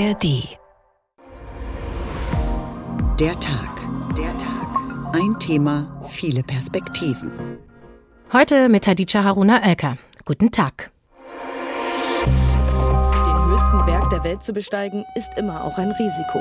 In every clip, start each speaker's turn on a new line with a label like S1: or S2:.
S1: ARD.
S2: Der Tag. Der Tag. Ein Thema, viele Perspektiven.
S1: Heute mit Hadija Haruna Oelker. Guten Tag.
S3: Den höchsten Berg der Welt zu besteigen, ist immer auch ein Risiko.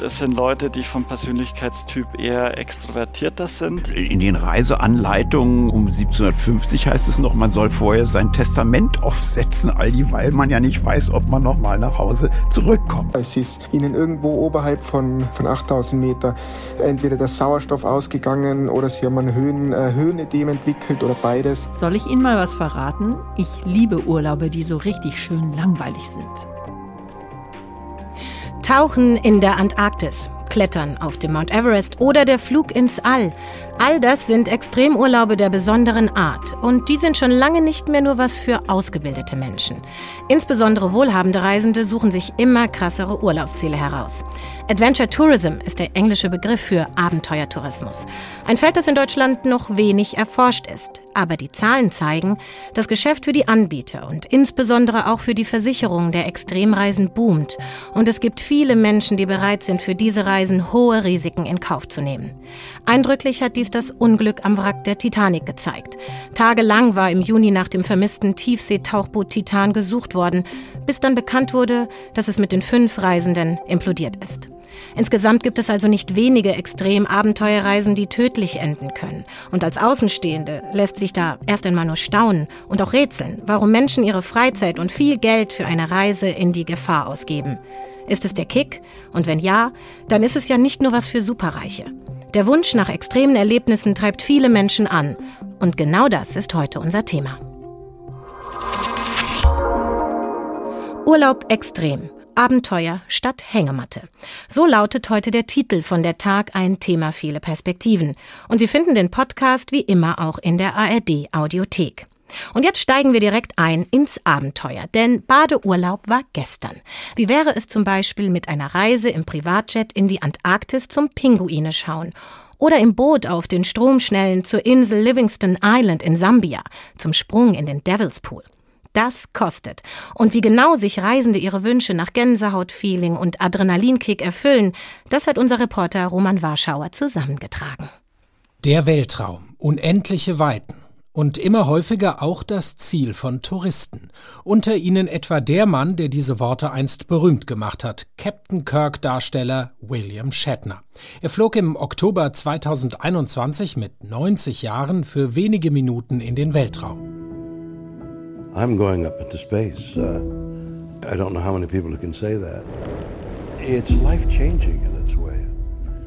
S4: Das sind Leute, die vom Persönlichkeitstyp eher extrovertierter sind.
S5: In den Reiseanleitungen um 1750 heißt es noch, man soll vorher sein Testament aufsetzen, all die, weil man ja nicht weiß, ob man noch mal nach Hause zurückkommt.
S6: Es ist ihnen irgendwo oberhalb von, von 8000 Meter entweder der Sauerstoff ausgegangen oder sie haben ein Höhen, äh, Höhenedem entwickelt oder beides.
S7: Soll ich Ihnen mal was verraten? Ich liebe Urlaube, die so richtig schön langweilig sind.
S1: Tauchen in der Antarktis, Klettern auf dem Mount Everest oder der Flug ins All. All das sind Extremurlaube der besonderen Art und die sind schon lange nicht mehr nur was für ausgebildete Menschen. Insbesondere wohlhabende Reisende suchen sich immer krassere Urlaubsziele heraus. Adventure Tourism ist der englische Begriff für Abenteuertourismus. Ein Feld, das in Deutschland noch wenig erforscht ist. Aber die Zahlen zeigen, das Geschäft für die Anbieter und insbesondere auch für die Versicherungen der Extremreisen boomt. Und es gibt viele Menschen, die bereit sind, für diese Reisen hohe Risiken in Kauf zu nehmen. Eindrücklich hat dies das Unglück am Wrack der Titanic gezeigt. Tagelang war im Juni nach dem vermissten Tiefseetauchboot Titan gesucht worden, bis dann bekannt wurde, dass es mit den fünf Reisenden implodiert ist. Insgesamt gibt es also nicht wenige Extrem-Abenteuerreisen, die tödlich enden können. Und als Außenstehende lässt sich da erst einmal nur staunen und auch rätseln, warum Menschen ihre Freizeit und viel Geld für eine Reise in die Gefahr ausgeben. Ist es der Kick? Und wenn ja, dann ist es ja nicht nur was für Superreiche. Der Wunsch nach extremen Erlebnissen treibt viele Menschen an. Und genau das ist heute unser Thema. Urlaub extrem. Abenteuer statt Hängematte. So lautet heute der Titel von der Tag ein Thema viele Perspektiven. Und Sie finden den Podcast wie immer auch in der ARD Audiothek. Und jetzt steigen wir direkt ein ins Abenteuer, denn Badeurlaub war gestern. Wie wäre es zum Beispiel mit einer Reise im Privatjet in die Antarktis zum Pinguine schauen? Oder im Boot auf den Stromschnellen zur Insel Livingston Island in Sambia, zum Sprung in den Devil's Pool. Das kostet. Und wie genau sich Reisende ihre Wünsche nach Gänsehautfeeling und Adrenalinkick erfüllen, das hat unser Reporter Roman Warschauer zusammengetragen.
S8: Der Weltraum, unendliche Weiten und immer häufiger auch das Ziel von Touristen. Unter ihnen etwa der Mann, der diese Worte einst berühmt gemacht hat, Captain Kirk-Darsteller William Shatner. Er flog im Oktober 2021 mit 90 Jahren für wenige Minuten in den Weltraum.
S9: I'm going up into space. Uh, I don't know how many people can say that. It's life changing in its way.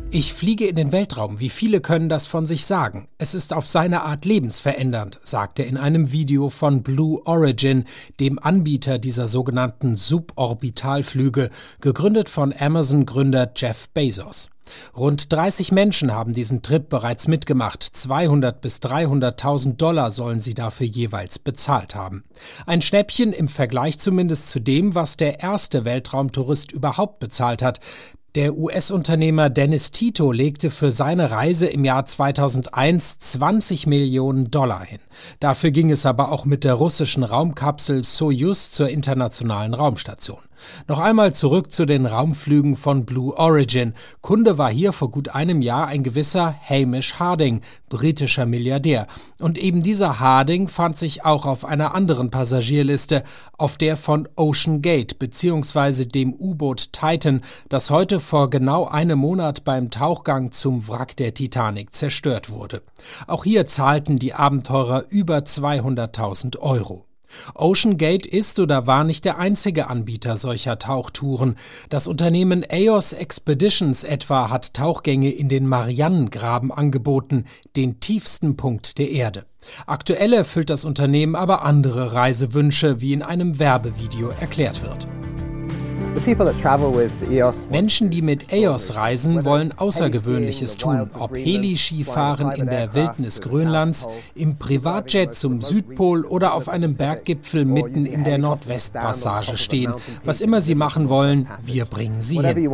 S8: Ich fliege in den Weltraum. Wie viele können das von sich sagen? Es ist auf seine Art lebensverändernd, sagt er in einem Video von Blue Origin, dem Anbieter dieser sogenannten Suborbitalflüge, gegründet von Amazon-Gründer Jeff Bezos. Rund 30 Menschen haben diesen Trip bereits mitgemacht. 200 bis 300.000 Dollar sollen sie dafür jeweils bezahlt haben. Ein Schnäppchen im Vergleich zumindest zu dem, was der erste Weltraumtourist überhaupt bezahlt hat. Der US-Unternehmer Dennis Tito legte für seine Reise im Jahr 2001 20 Millionen Dollar hin. Dafür ging es aber auch mit der russischen Raumkapsel Soyuz zur internationalen Raumstation. Noch einmal zurück zu den Raumflügen von Blue Origin. Kunde war hier vor gut einem Jahr ein gewisser Hamish Harding, britischer Milliardär. Und eben dieser Harding fand sich auch auf einer anderen Passagierliste, auf der von Ocean Gate bzw. dem U-Boot Titan, das heute vor genau einem Monat beim Tauchgang zum Wrack der Titanic zerstört wurde. Auch hier zahlten die Abenteurer über 200.000 Euro. Ocean Gate ist oder war nicht der einzige Anbieter solcher Tauchtouren. Das Unternehmen EOS Expeditions etwa hat Tauchgänge in den Marianengraben angeboten, den tiefsten Punkt der Erde. Aktuell erfüllt das Unternehmen aber andere Reisewünsche, wie in einem Werbevideo erklärt wird. Menschen, die mit EOS reisen, wollen Außergewöhnliches tun. Ob Heli-Skifahren in der Wildnis Grönlands, im Privatjet zum Südpol oder auf einem Berggipfel mitten in der Nordwestpassage stehen. Was immer sie machen wollen, wir bringen sie hin.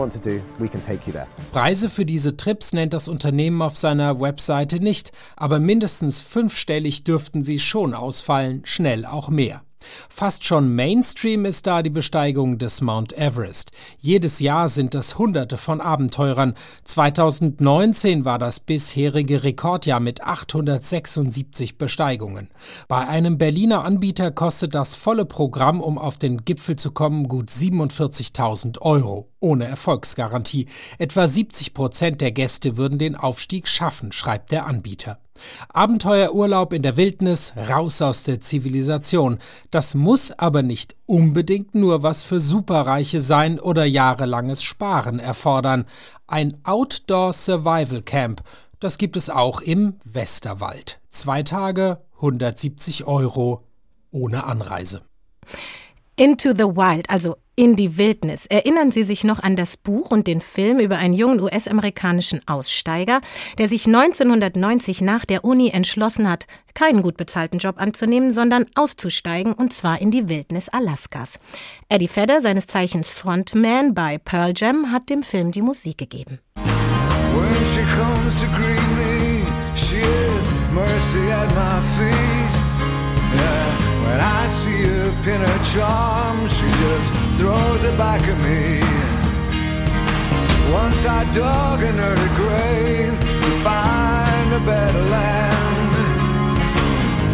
S8: Preise für diese Trips nennt das Unternehmen auf seiner Webseite nicht, aber mindestens fünfstellig dürften sie schon ausfallen, schnell auch mehr. Fast schon Mainstream ist da die Besteigung des Mount Everest. Jedes Jahr sind es Hunderte von Abenteurern. 2019 war das bisherige Rekordjahr mit 876 Besteigungen. Bei einem Berliner Anbieter kostet das volle Programm, um auf den Gipfel zu kommen, gut 47.000 Euro ohne Erfolgsgarantie. Etwa 70 Prozent der Gäste würden den Aufstieg schaffen, schreibt der Anbieter. Abenteuerurlaub in der Wildnis, raus aus der Zivilisation. Das muss aber nicht unbedingt nur was für Superreiche sein oder jahrelanges Sparen erfordern. Ein Outdoor Survival Camp, das gibt es auch im Westerwald. Zwei Tage, 170 Euro, ohne Anreise.
S1: Into the Wild, also in die Wildnis. Erinnern Sie sich noch an das Buch und den Film über einen jungen US-amerikanischen Aussteiger, der sich 1990 nach der Uni entschlossen hat, keinen gut bezahlten Job anzunehmen, sondern auszusteigen und zwar in die Wildnis Alaskas. Eddie Vedder, seines Zeichens Frontman bei Pearl Jam, hat dem Film die Musik gegeben. When she comes to greet me, she is mercy at my feet. When I see her pin her charm, she just throws it back at me. Once I dug in her grave to find a better land.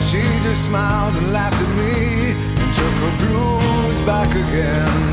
S1: She just smiled and laughed at me and took her blues back again.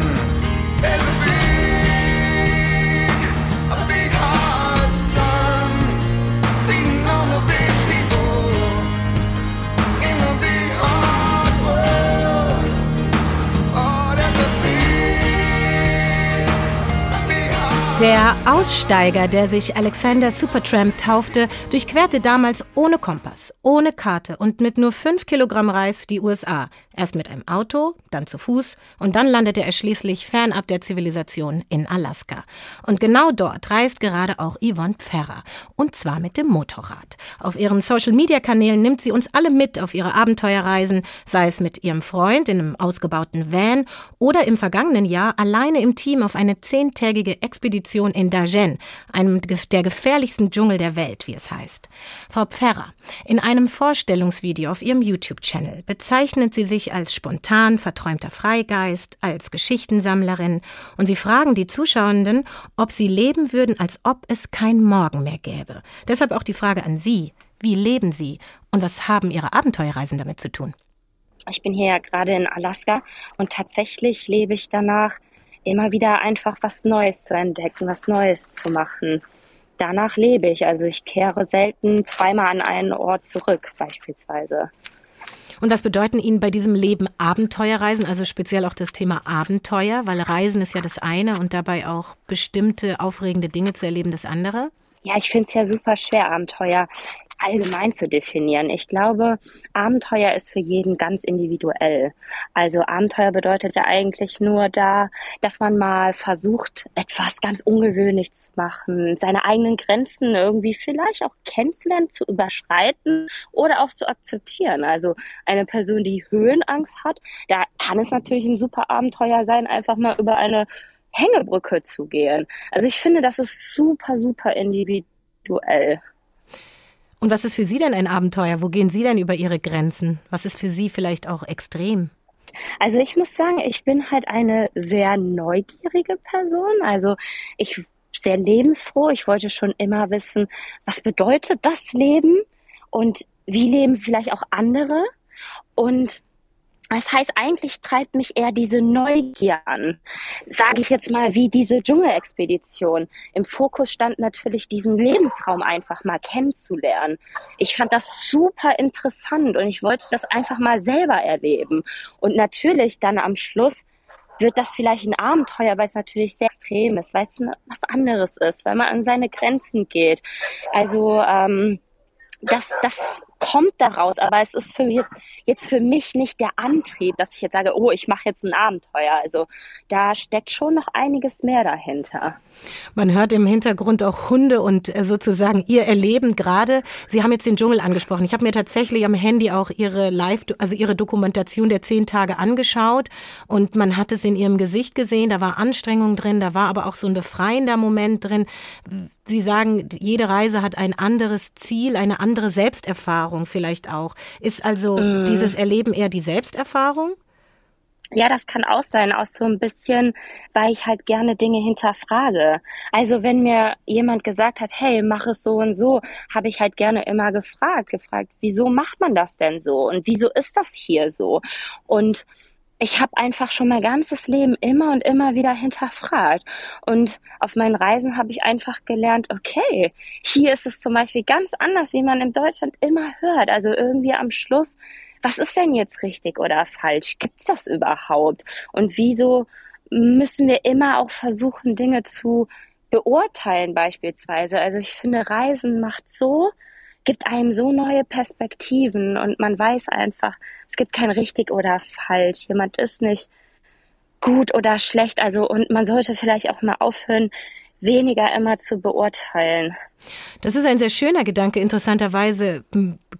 S1: Der Aussteiger, der sich Alexander Supertramp taufte, durchquerte damals ohne Kompass, ohne Karte und mit nur fünf Kilogramm Reis die USA. Erst mit einem Auto, dann zu Fuß und dann landete er schließlich fernab der Zivilisation in Alaska. Und genau dort reist gerade auch Yvonne Pferrer. Und zwar mit dem Motorrad. Auf ihren Social-Media-Kanälen nimmt sie uns alle mit auf ihre Abenteuerreisen, sei es mit ihrem Freund in einem ausgebauten Van oder im vergangenen Jahr alleine im Team auf eine zehntägige Expedition in Dagen, einem der gefährlichsten Dschungel der Welt, wie es heißt. Frau Pferrer, in einem Vorstellungsvideo auf ihrem YouTube-Channel bezeichnet sie sich als spontan verträumter Freigeist, als Geschichtensammlerin und sie fragen die Zuschauenden, ob sie leben würden, als ob es kein Morgen mehr gäbe. Deshalb auch die Frage an Sie. Wie leben Sie und was haben Ihre Abenteuerreisen damit zu tun?
S10: Ich bin hier ja gerade in Alaska und tatsächlich lebe ich danach, immer wieder einfach was Neues zu entdecken, was Neues zu machen. Danach lebe ich. Also ich kehre selten zweimal an einen Ort zurück, beispielsweise.
S1: Und was bedeuten Ihnen bei diesem Leben Abenteuerreisen, also speziell auch das Thema Abenteuer, weil Reisen ist ja das eine und dabei auch bestimmte aufregende Dinge zu erleben das andere?
S10: Ja, ich finde es ja super schwer, Abenteuer allgemein zu definieren. Ich glaube, Abenteuer ist für jeden ganz individuell. Also Abenteuer bedeutet ja eigentlich nur da, dass man mal versucht, etwas ganz ungewöhnlich zu machen, seine eigenen Grenzen irgendwie vielleicht auch kennenzulernen, zu überschreiten oder auch zu akzeptieren. Also eine Person, die Höhenangst hat, da kann es natürlich ein super Abenteuer sein, einfach mal über eine Hängebrücke zu gehen. Also ich finde, das ist super, super individuell.
S1: Und was ist für Sie denn ein Abenteuer? Wo gehen Sie denn über Ihre Grenzen? Was ist für Sie vielleicht auch extrem?
S10: Also ich muss sagen, ich bin halt eine sehr neugierige Person. Also ich sehr lebensfroh. Ich wollte schon immer wissen, was bedeutet das Leben und wie leben vielleicht auch andere. Und das heißt, eigentlich treibt mich eher diese Neugier an. Sage ich jetzt mal, wie diese Dschungelexpedition. Im Fokus stand natürlich diesen Lebensraum einfach mal kennenzulernen. Ich fand das super interessant und ich wollte das einfach mal selber erleben. Und natürlich dann am Schluss wird das vielleicht ein Abenteuer, weil es natürlich sehr extrem ist, weil es was anderes ist, weil man an seine Grenzen geht. Also ähm, das, das kommt daraus, aber es ist für mich jetzt für mich nicht der Antrieb, dass ich jetzt sage, oh, ich mache jetzt ein Abenteuer. Also da steckt schon noch einiges mehr dahinter.
S1: Man hört im Hintergrund auch Hunde und äh, sozusagen ihr Erleben gerade. Sie haben jetzt den Dschungel angesprochen. Ich habe mir tatsächlich am Handy auch ihre Live, also ihre Dokumentation der zehn Tage angeschaut und man hat es in ihrem Gesicht gesehen. Da war Anstrengung drin, da war aber auch so ein befreiender Moment drin. Sie sagen, jede Reise hat ein anderes Ziel, eine andere Selbsterfahrung vielleicht auch. Ist also mm. Dieses Erleben eher die Selbsterfahrung?
S10: Ja, das kann auch sein, auch so ein bisschen, weil ich halt gerne Dinge hinterfrage. Also wenn mir jemand gesagt hat, hey, mach es so und so, habe ich halt gerne immer gefragt, gefragt, wieso macht man das denn so und wieso ist das hier so? Und ich habe einfach schon mein ganzes Leben immer und immer wieder hinterfragt. Und auf meinen Reisen habe ich einfach gelernt, okay, hier ist es zum Beispiel ganz anders, wie man in Deutschland immer hört. Also irgendwie am Schluss was ist denn jetzt richtig oder falsch? Gibt es das überhaupt? Und wieso müssen wir immer auch versuchen, Dinge zu beurteilen beispielsweise? Also ich finde, Reisen macht so, gibt einem so neue Perspektiven und man weiß einfach, es gibt kein richtig oder falsch. Jemand ist nicht gut oder schlecht. Also und man sollte vielleicht auch mal aufhören, weniger immer zu beurteilen.
S1: Das ist ein sehr schöner Gedanke. Interessanterweise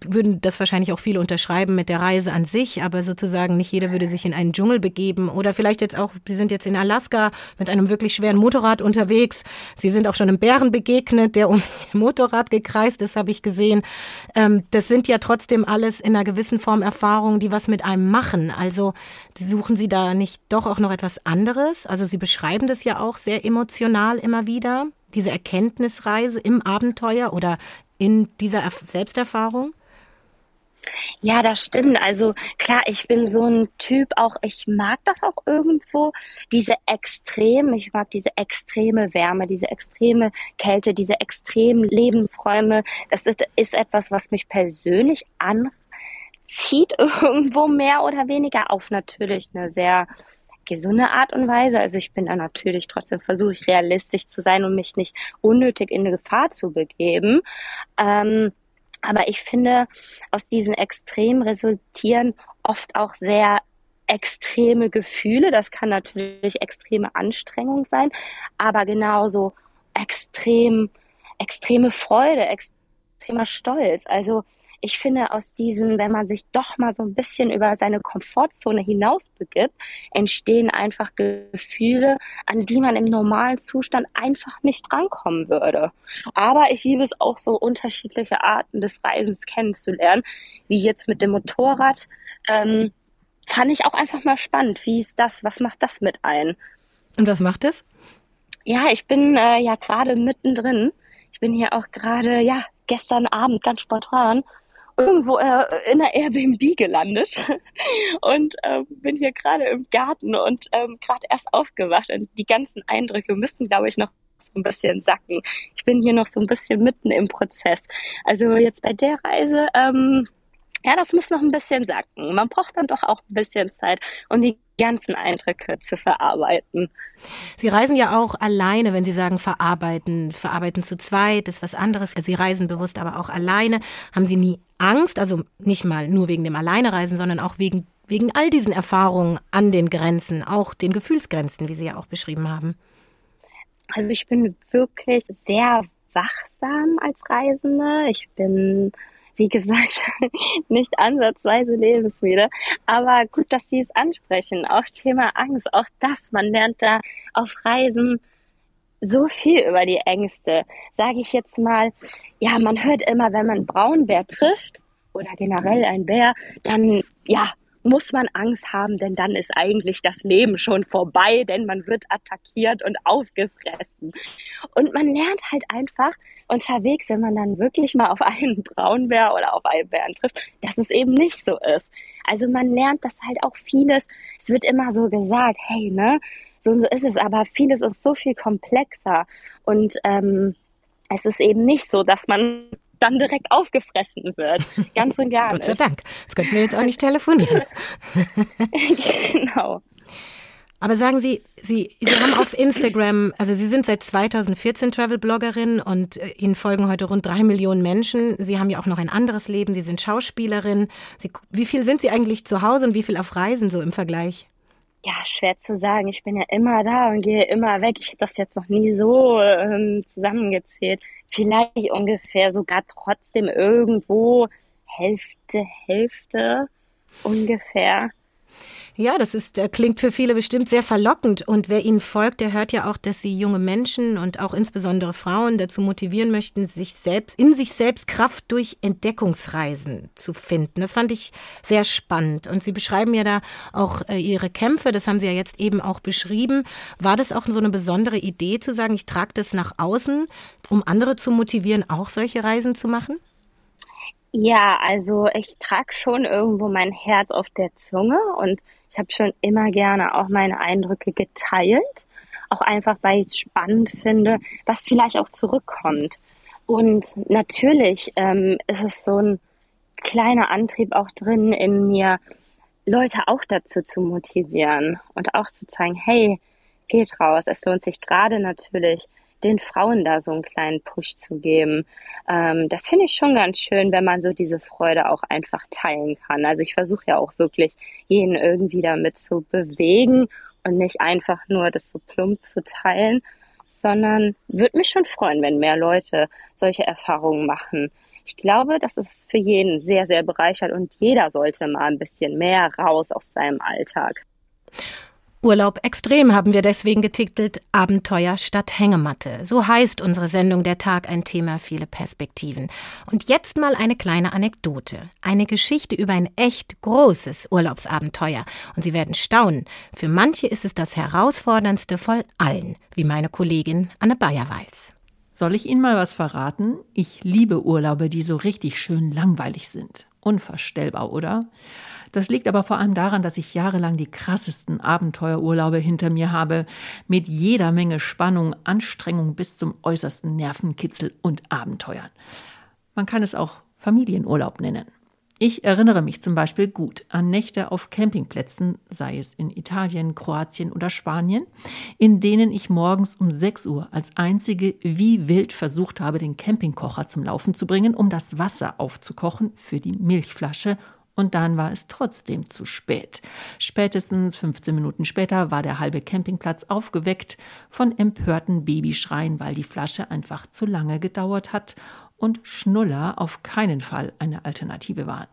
S1: würden das wahrscheinlich auch viele unterschreiben mit der Reise an sich, aber sozusagen nicht jeder würde sich in einen Dschungel begeben oder vielleicht jetzt auch, Sie sind jetzt in Alaska mit einem wirklich schweren Motorrad unterwegs. Sie sind auch schon einem Bären begegnet, der um Motorrad gekreist ist, habe ich gesehen. Ähm, das sind ja trotzdem alles in einer gewissen Form Erfahrungen, die was mit einem machen. Also suchen Sie da nicht doch auch noch etwas anderes? Also Sie beschreiben das ja auch sehr emotional immer wieder diese Erkenntnisreise im Abenteuer oder in dieser Selbsterfahrung?
S10: Ja, das stimmt. Also klar, ich bin so ein Typ auch, ich mag das auch irgendwo, diese Extrem, ich mag diese extreme Wärme, diese extreme Kälte, diese extremen Lebensräume. Das ist, ist etwas, was mich persönlich anzieht, irgendwo mehr oder weniger auf natürlich eine sehr gesunde Art und Weise. Also ich bin da natürlich trotzdem versuche ich realistisch zu sein und mich nicht unnötig in eine Gefahr zu begeben. Ähm, aber ich finde, aus diesen Extremen resultieren oft auch sehr extreme Gefühle. Das kann natürlich extreme Anstrengung sein, aber genauso extrem, extreme Freude, extremer Stolz. Also ich finde, aus diesen, wenn man sich doch mal so ein bisschen über seine Komfortzone hinaus begibt, entstehen einfach Gefühle, an die man im normalen Zustand einfach nicht rankommen würde. Aber ich liebe es auch so unterschiedliche Arten des Reisens kennenzulernen, wie jetzt mit dem Motorrad. Ähm, fand ich auch einfach mal spannend. Wie ist das? Was macht das mit ein?
S1: Und was macht es?
S10: Ja, ich bin äh, ja gerade mittendrin. Ich bin hier auch gerade, ja, gestern Abend ganz spontan irgendwo äh, in der Airbnb gelandet und äh, bin hier gerade im Garten und ähm, gerade erst aufgewacht und die ganzen Eindrücke müssen, glaube ich, noch so ein bisschen sacken. Ich bin hier noch so ein bisschen mitten im Prozess. Also jetzt bei der Reise, ähm, ja, das muss noch ein bisschen sacken. Man braucht dann doch auch ein bisschen Zeit, um die ganzen Eindrücke zu verarbeiten.
S1: Sie reisen ja auch alleine, wenn Sie sagen verarbeiten. Verarbeiten zu zweit ist was anderes. Sie reisen bewusst aber auch alleine. Haben Sie nie Angst, also nicht mal nur wegen dem Alleinereisen, sondern auch wegen, wegen all diesen Erfahrungen an den Grenzen, auch den Gefühlsgrenzen, wie Sie ja auch beschrieben haben?
S10: Also ich bin wirklich sehr wachsam als Reisende. Ich bin wie gesagt, nicht ansatzweise lebensmüde. Aber gut, dass Sie es ansprechen. Auch Thema Angst, auch das, man lernt da auf Reisen so viel über die Ängste. Sage ich jetzt mal, ja, man hört immer, wenn man Braunbär trifft oder generell ein Bär, dann, ja, muss man Angst haben, denn dann ist eigentlich das Leben schon vorbei, denn man wird attackiert und aufgefressen. Und man lernt halt einfach unterwegs, wenn man dann wirklich mal auf einen Braunbär oder auf einen Bären trifft, dass es eben nicht so ist. Also man lernt das halt auch vieles. Es wird immer so gesagt, hey, ne, so und so ist es, aber vieles ist so viel komplexer und ähm, es ist eben nicht so, dass man dann direkt aufgefressen wird. Ganz und gar
S1: nicht. Gott sei Dank. Das könnten wir jetzt auch nicht telefonieren.
S10: genau.
S1: Aber sagen Sie, Sie, Sie haben auf Instagram, also Sie sind seit 2014 Travel-Bloggerin und äh, Ihnen folgen heute rund drei Millionen Menschen. Sie haben ja auch noch ein anderes Leben. Sie sind Schauspielerin. Sie, wie viel sind Sie eigentlich zu Hause und wie viel auf Reisen so im Vergleich?
S10: Ja, schwer zu sagen. Ich bin ja immer da und gehe immer weg. Ich habe das jetzt noch nie so ähm, zusammengezählt vielleicht ungefähr sogar trotzdem irgendwo Hälfte, Hälfte ungefähr.
S1: Ja, das ist, äh, klingt für viele bestimmt sehr verlockend. Und wer Ihnen folgt, der hört ja auch, dass Sie junge Menschen und auch insbesondere Frauen dazu motivieren möchten, sich selbst, in sich selbst Kraft durch Entdeckungsreisen zu finden. Das fand ich sehr spannend. Und Sie beschreiben ja da auch äh, Ihre Kämpfe. Das haben Sie ja jetzt eben auch beschrieben. War das auch so eine besondere Idee zu sagen, ich trage das nach außen, um andere zu motivieren, auch solche Reisen zu machen?
S10: Ja, also ich trage schon irgendwo mein Herz auf der Zunge und ich habe schon immer gerne auch meine Eindrücke geteilt. Auch einfach, weil ich es spannend finde, was vielleicht auch zurückkommt. Und natürlich ähm, ist es so ein kleiner Antrieb auch drin in mir, Leute auch dazu zu motivieren und auch zu zeigen, hey, geht raus. Es lohnt sich gerade natürlich, den Frauen da so einen kleinen Push zu geben. Ähm, das finde ich schon ganz schön, wenn man so diese Freude auch einfach teilen kann. Also ich versuche ja auch wirklich, jeden irgendwie damit zu bewegen und nicht einfach nur das so plump zu teilen, sondern würde mich schon freuen, wenn mehr Leute solche Erfahrungen machen. Ich glaube, das ist für jeden sehr, sehr bereichert und jeder sollte mal ein bisschen mehr raus aus seinem Alltag.
S1: Urlaub extrem haben wir deswegen getitelt Abenteuer statt Hängematte. So heißt unsere Sendung Der Tag ein Thema, viele Perspektiven. Und jetzt mal eine kleine Anekdote. Eine Geschichte über ein echt großes Urlaubsabenteuer. Und Sie werden staunen. Für manche ist es das herausforderndste voll allen, wie meine Kollegin Anne Bayer weiß.
S7: Soll ich Ihnen mal was verraten? Ich liebe Urlaube, die so richtig schön langweilig sind. Unvorstellbar, oder? Das liegt aber vor allem daran, dass ich jahrelang die krassesten Abenteuerurlaube hinter mir habe, mit jeder Menge Spannung, Anstrengung bis zum äußersten Nervenkitzel und Abenteuern. Man kann es auch Familienurlaub nennen. Ich erinnere mich zum Beispiel gut an Nächte auf Campingplätzen, sei es in Italien, Kroatien oder Spanien, in denen ich morgens um 6 Uhr als einzige wie wild versucht habe, den Campingkocher zum Laufen zu bringen, um das Wasser aufzukochen für die Milchflasche und dann war es trotzdem zu spät. Spätestens 15 Minuten später war der halbe Campingplatz aufgeweckt von empörten Babyschreien, weil die Flasche einfach zu lange gedauert hat und Schnuller auf keinen Fall eine Alternative war.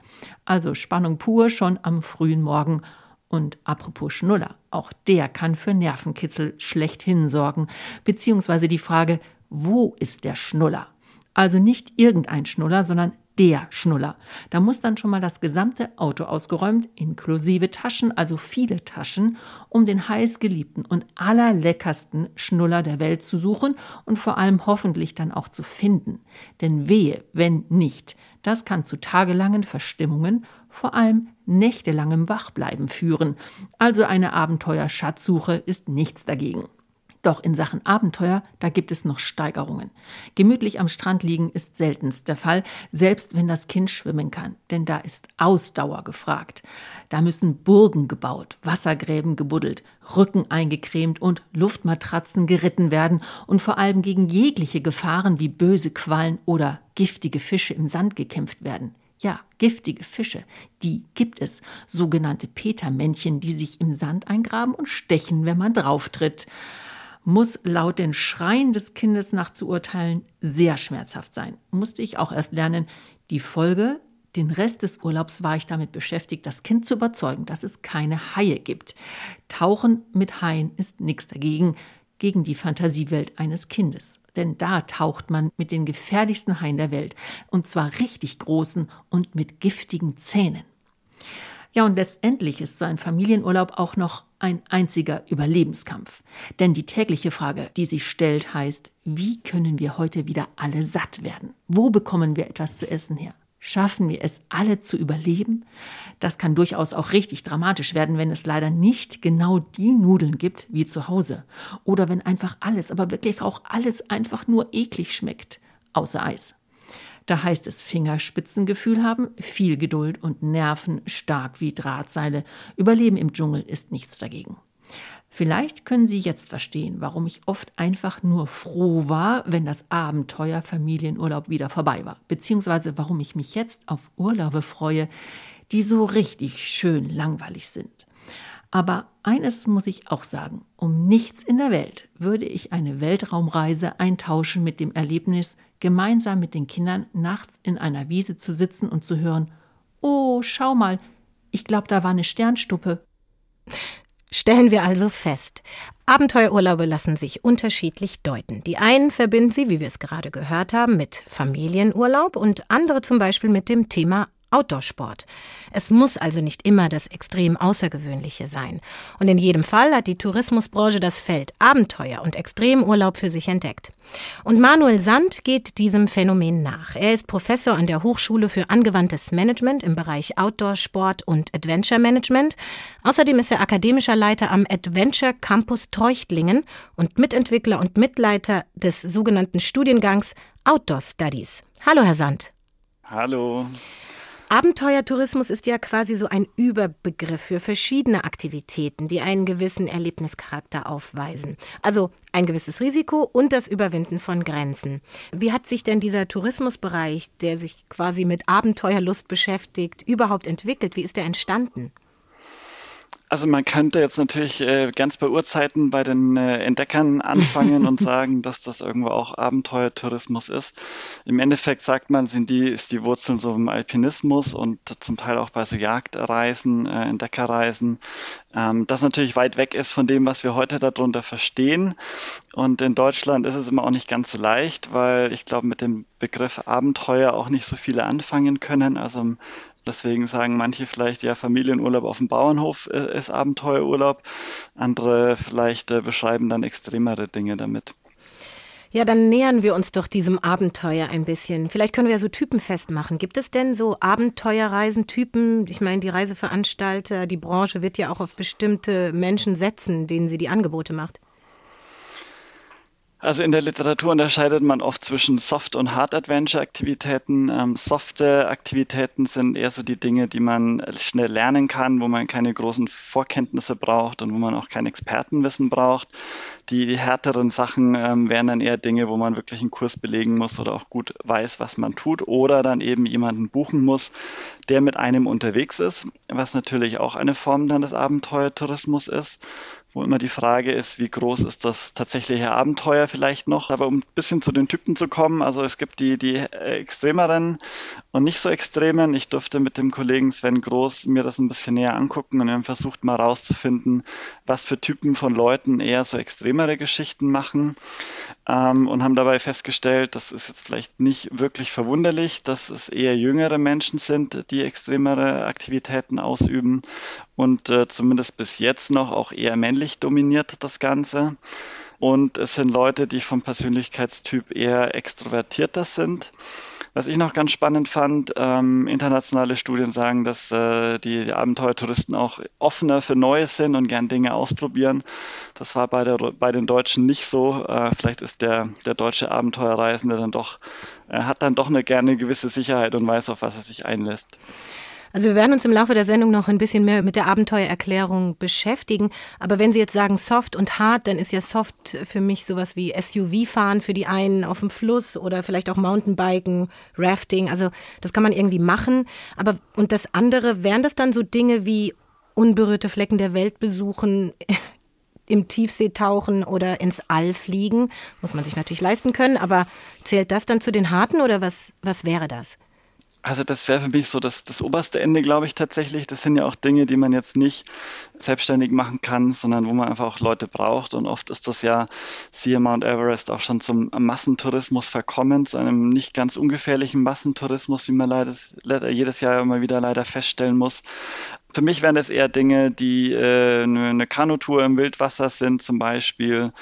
S7: Also Spannung pur schon am frühen Morgen. Und apropos Schnuller, auch der kann für Nervenkitzel schlechthin sorgen, beziehungsweise die Frage, wo ist der Schnuller? Also nicht irgendein Schnuller, sondern der Schnuller. Da muss dann schon mal das gesamte Auto ausgeräumt, inklusive Taschen, also viele Taschen, um den heißgeliebten und allerleckersten Schnuller der Welt zu suchen und vor allem hoffentlich dann auch zu finden. Denn wehe, wenn nicht. Das kann zu tagelangen Verstimmungen, vor allem nächtelangem Wachbleiben führen. Also eine Abenteuerschatzsuche ist nichts dagegen. Doch in Sachen Abenteuer, da gibt es noch Steigerungen. Gemütlich am Strand liegen ist seltenst der Fall, selbst wenn das Kind schwimmen kann, denn da ist Ausdauer gefragt. Da müssen Burgen gebaut, Wassergräben gebuddelt, Rücken eingecremt und Luftmatratzen geritten werden und vor allem gegen jegliche Gefahren wie böse Quallen oder giftige Fische im Sand gekämpft werden. Ja, giftige Fische, die gibt es, sogenannte Petermännchen, die sich im Sand eingraben und stechen, wenn man drauftritt muss laut den Schreien des Kindes nach zu urteilen sehr schmerzhaft sein. Musste ich auch erst lernen. Die Folge, den Rest des Urlaubs war ich damit beschäftigt, das Kind zu überzeugen, dass es keine Haie gibt. Tauchen mit Haien ist nichts dagegen, gegen die Fantasiewelt eines Kindes. Denn da taucht man mit den gefährlichsten Haien der Welt, und zwar richtig großen und mit giftigen Zähnen. Ja, und letztendlich ist so ein Familienurlaub auch noch ein einziger Überlebenskampf. Denn die tägliche Frage, die sich stellt, heißt, wie können wir heute wieder alle satt werden? Wo bekommen wir etwas zu essen her? Schaffen wir es alle zu überleben? Das kann durchaus auch richtig dramatisch werden, wenn es leider nicht genau die Nudeln gibt wie zu Hause. Oder wenn einfach alles, aber wirklich auch alles einfach nur eklig schmeckt, außer Eis. Da heißt es Fingerspitzengefühl haben, viel Geduld und Nerven stark wie Drahtseile. Überleben im Dschungel ist nichts dagegen. Vielleicht können Sie jetzt verstehen, warum ich oft einfach nur froh war, wenn das Abenteuer Familienurlaub wieder vorbei war, beziehungsweise warum ich mich jetzt auf Urlaube freue, die so richtig schön langweilig sind. Aber eines muss ich auch sagen, um nichts in der Welt würde ich eine Weltraumreise eintauschen mit dem Erlebnis, gemeinsam mit den Kindern nachts in einer Wiese zu sitzen und zu hören, oh, schau mal, ich glaube, da war eine Sternstuppe.
S1: Stellen wir also fest, Abenteuerurlaube lassen sich unterschiedlich deuten. Die einen verbinden sie, wie wir es gerade gehört haben, mit Familienurlaub und andere zum Beispiel mit dem Thema Outdoorsport. Es muss also nicht immer das extrem Außergewöhnliche sein. Und in jedem Fall hat die Tourismusbranche das Feld Abenteuer und Extremurlaub für sich entdeckt. Und Manuel Sand geht diesem Phänomen nach. Er ist Professor an der Hochschule für angewandtes Management im Bereich Outdoor-Sport und Adventure Management. Außerdem ist er akademischer Leiter am Adventure Campus Treuchtlingen und Mitentwickler und Mitleiter des sogenannten Studiengangs Outdoor Studies. Hallo, Herr Sand.
S4: Hallo.
S1: Abenteuertourismus ist ja quasi so ein Überbegriff für verschiedene Aktivitäten, die einen gewissen Erlebnischarakter aufweisen. Also ein gewisses Risiko und das Überwinden von Grenzen. Wie hat sich denn dieser Tourismusbereich, der sich quasi mit Abenteuerlust beschäftigt, überhaupt entwickelt? Wie ist er entstanden?
S4: Also man könnte jetzt natürlich äh, ganz bei Urzeiten bei den äh, Entdeckern anfangen und sagen, dass das irgendwo auch Abenteuertourismus ist. Im Endeffekt sagt man, sind die, ist die Wurzeln so im Alpinismus und zum Teil auch bei so Jagdreisen, äh, Entdeckerreisen, ähm, das natürlich weit weg ist von dem, was wir heute darunter verstehen. Und in Deutschland ist es immer auch nicht ganz so leicht, weil ich glaube, mit dem Begriff Abenteuer auch nicht so viele anfangen können. Also im Deswegen sagen manche vielleicht, ja, Familienurlaub auf dem Bauernhof äh, ist Abenteuerurlaub. Andere vielleicht äh, beschreiben dann extremere Dinge damit.
S1: Ja, dann nähern wir uns doch diesem Abenteuer ein bisschen. Vielleicht können wir ja so Typen festmachen. Gibt es denn so Abenteuerreisentypen? Ich meine, die Reiseveranstalter, die Branche wird ja auch auf bestimmte Menschen setzen, denen sie die Angebote macht.
S4: Also in der Literatur unterscheidet man oft zwischen Soft- und Hard-Adventure-Aktivitäten. Ähm, softe Aktivitäten sind eher so die Dinge, die man schnell lernen kann, wo man keine großen Vorkenntnisse braucht und wo man auch kein Expertenwissen braucht. Die, die härteren Sachen ähm, wären dann eher Dinge, wo man wirklich einen Kurs belegen muss oder auch gut weiß, was man tut oder dann eben jemanden buchen muss, der mit einem unterwegs ist, was natürlich auch eine Form dann des Abenteuertourismus ist wo immer die Frage ist, wie groß ist das tatsächliche Abenteuer vielleicht noch. Aber um ein bisschen zu den Typen zu kommen, also es gibt die, die extremeren und nicht so extremen. Ich durfte mit dem Kollegen Sven Groß mir das ein bisschen näher angucken und wir haben versucht mal rauszufinden, was für Typen von Leuten eher so extremere Geschichten machen ähm, und haben dabei festgestellt, das ist jetzt vielleicht nicht wirklich verwunderlich, dass es eher jüngere Menschen sind, die extremere Aktivitäten ausüben und äh, zumindest bis jetzt noch auch eher männlich dominiert das Ganze. Und es sind Leute, die vom Persönlichkeitstyp eher extrovertierter sind. Was ich noch ganz spannend fand, ähm, internationale Studien sagen, dass äh, die, die Abenteuertouristen auch offener für Neues sind und gern Dinge ausprobieren. Das war bei, der, bei den Deutschen nicht so. Äh, vielleicht ist der, der deutsche Abenteuerreisende dann doch, äh, hat dann doch eine gerne gewisse Sicherheit und weiß, auf was er sich einlässt.
S1: Also wir werden uns im Laufe der Sendung noch ein bisschen mehr mit der Abenteuererklärung beschäftigen. Aber wenn Sie jetzt sagen soft und hart, dann ist ja soft für mich sowas wie SUV-Fahren für die einen auf dem Fluss oder vielleicht auch Mountainbiken, Rafting. Also das kann man irgendwie machen. Aber und das andere, wären das dann so Dinge wie unberührte Flecken der Welt besuchen, im Tiefsee tauchen oder ins All fliegen? Muss man sich natürlich leisten können, aber zählt das dann zu den harten oder was, was wäre das?
S4: Also das wäre für mich so das, das oberste Ende, glaube ich tatsächlich. Das sind ja auch Dinge, die man jetzt nicht selbstständig machen kann, sondern wo man einfach auch Leute braucht. Und oft ist das ja, siehe Mount Everest, auch schon zum Massentourismus verkommen, zu einem nicht ganz ungefährlichen Massentourismus, wie man leider, jedes Jahr immer wieder leider feststellen muss. Für mich wären das eher Dinge, die äh, eine, eine Kanutour im Wildwasser sind, zum Beispiel.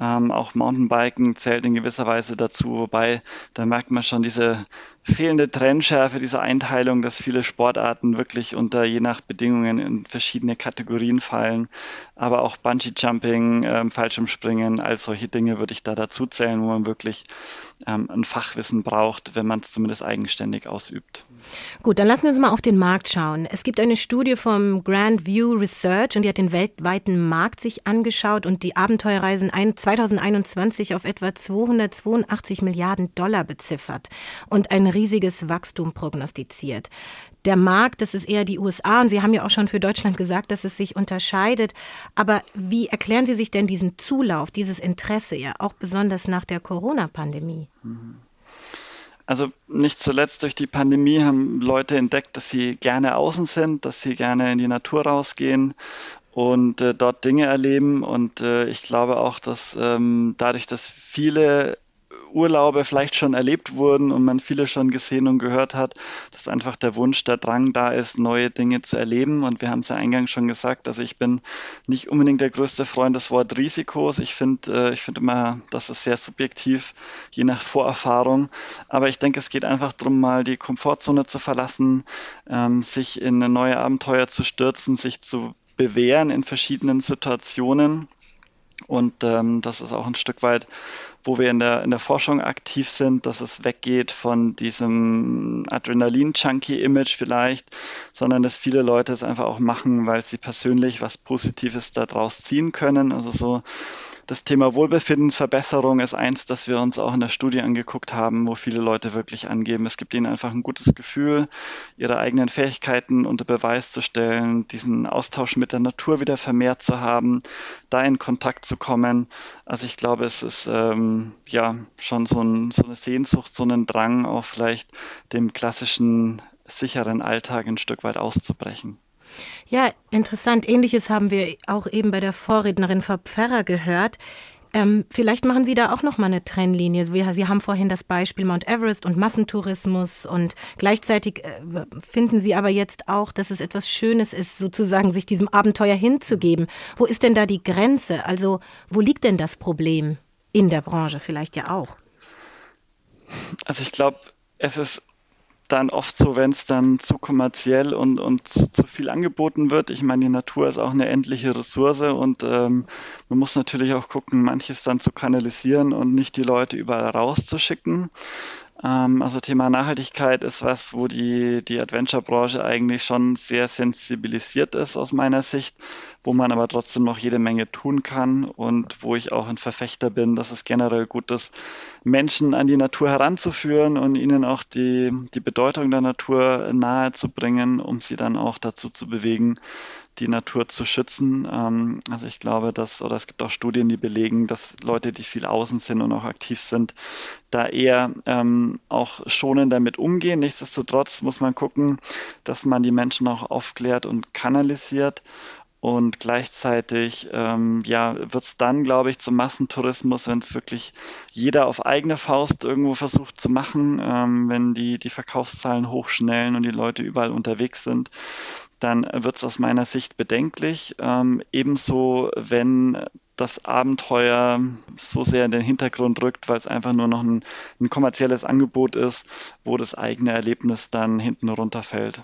S4: Ähm, auch Mountainbiken zählt in gewisser Weise dazu, wobei da merkt man schon diese fehlende Trennschärfe, diese Einteilung, dass viele Sportarten wirklich unter je nach Bedingungen in verschiedene Kategorien fallen. Aber auch Bungee-Jumping, ähm, Fallschirmspringen, all solche Dinge würde ich da dazu zählen, wo man wirklich ähm, ein Fachwissen braucht, wenn man es zumindest eigenständig ausübt.
S1: Gut, dann lassen wir uns mal auf den Markt schauen. Es gibt eine Studie vom Grand View Research und die hat den weltweiten Markt sich angeschaut und die Abenteuerreisen 2021 auf etwa 282 Milliarden Dollar beziffert und ein riesiges Wachstum prognostiziert. Der Markt, das ist eher die USA und Sie haben ja auch schon für Deutschland gesagt, dass es sich unterscheidet. Aber wie erklären Sie sich denn diesen Zulauf, dieses Interesse ja auch besonders nach der Corona-Pandemie? Mhm.
S4: Also nicht zuletzt durch die Pandemie haben Leute entdeckt, dass sie gerne außen sind, dass sie gerne in die Natur rausgehen und äh, dort Dinge erleben. Und äh, ich glaube auch, dass ähm, dadurch, dass viele Urlaube vielleicht schon erlebt wurden und man viele schon gesehen und gehört hat, dass einfach der Wunsch, der Drang da ist, neue Dinge zu erleben. Und wir haben es ja eingangs schon gesagt, also ich bin nicht unbedingt der größte Freund des Wort Risikos. Ich finde, äh, ich finde immer, das ist sehr subjektiv, je nach Vorerfahrung. Aber ich denke, es geht einfach darum, mal die Komfortzone zu verlassen, ähm, sich in neue Abenteuer zu stürzen, sich zu bewähren in verschiedenen Situationen. Und ähm, das ist auch ein Stück weit wo wir in der, in der Forschung aktiv sind, dass es weggeht von diesem Adrenalin-Junkie-Image vielleicht, sondern dass viele Leute es einfach auch machen, weil sie persönlich was Positives daraus ziehen können. Also so das Thema Wohlbefindensverbesserung ist eins, das wir uns auch in der Studie angeguckt haben, wo viele Leute wirklich angeben, es gibt ihnen einfach ein gutes Gefühl, ihre eigenen Fähigkeiten unter Beweis zu stellen, diesen Austausch mit der Natur wieder vermehrt zu haben, da in Kontakt zu kommen. Also ich glaube, es ist ähm, ja schon so, ein, so eine Sehnsucht, so einen Drang, auch vielleicht dem klassischen sicheren Alltag ein Stück weit auszubrechen.
S1: Ja, interessant. Ähnliches haben wir auch eben bei der Vorrednerin Frau Pferrer gehört. Ähm, vielleicht machen Sie da auch noch mal eine Trennlinie. Sie haben vorhin das Beispiel Mount Everest und Massentourismus und gleichzeitig äh, finden Sie aber jetzt auch, dass es etwas Schönes ist, sozusagen sich diesem Abenteuer hinzugeben. Wo ist denn da die Grenze? Also wo liegt denn das Problem in der Branche vielleicht ja auch?
S4: Also ich glaube, es ist dann oft so, wenn es dann zu kommerziell und, und zu, zu, viel angeboten wird. Ich meine, die Natur ist auch eine endliche Ressource und ähm, man muss natürlich auch gucken, manches dann zu kanalisieren und nicht die Leute überall rauszuschicken. Ähm, also Thema Nachhaltigkeit ist was, wo die, die Adventure-Branche eigentlich schon sehr sensibilisiert ist aus meiner Sicht, wo man aber trotzdem noch jede Menge tun kann und wo ich auch ein Verfechter bin, dass es generell gut ist, Menschen an die Natur heranzuführen und ihnen auch die, die Bedeutung der Natur nahe zu bringen, um sie dann auch dazu zu bewegen, die Natur zu schützen. Ähm, also ich glaube, dass, oder es gibt auch Studien, die belegen, dass Leute, die viel außen sind und auch aktiv sind, da eher ähm, auch schonend damit umgehen. Nichtsdestotrotz muss man gucken, dass man die Menschen auch aufklärt und kanalisiert. Und gleichzeitig ähm, ja, wird es dann, glaube ich, zum Massentourismus, wenn es wirklich jeder auf eigene Faust irgendwo versucht zu machen, ähm, wenn die, die Verkaufszahlen hochschnellen und die Leute überall unterwegs sind, dann wird es aus meiner Sicht bedenklich. Ähm, ebenso, wenn das Abenteuer so sehr in den Hintergrund rückt, weil es einfach nur noch ein, ein kommerzielles Angebot ist, wo das eigene Erlebnis dann hinten runterfällt.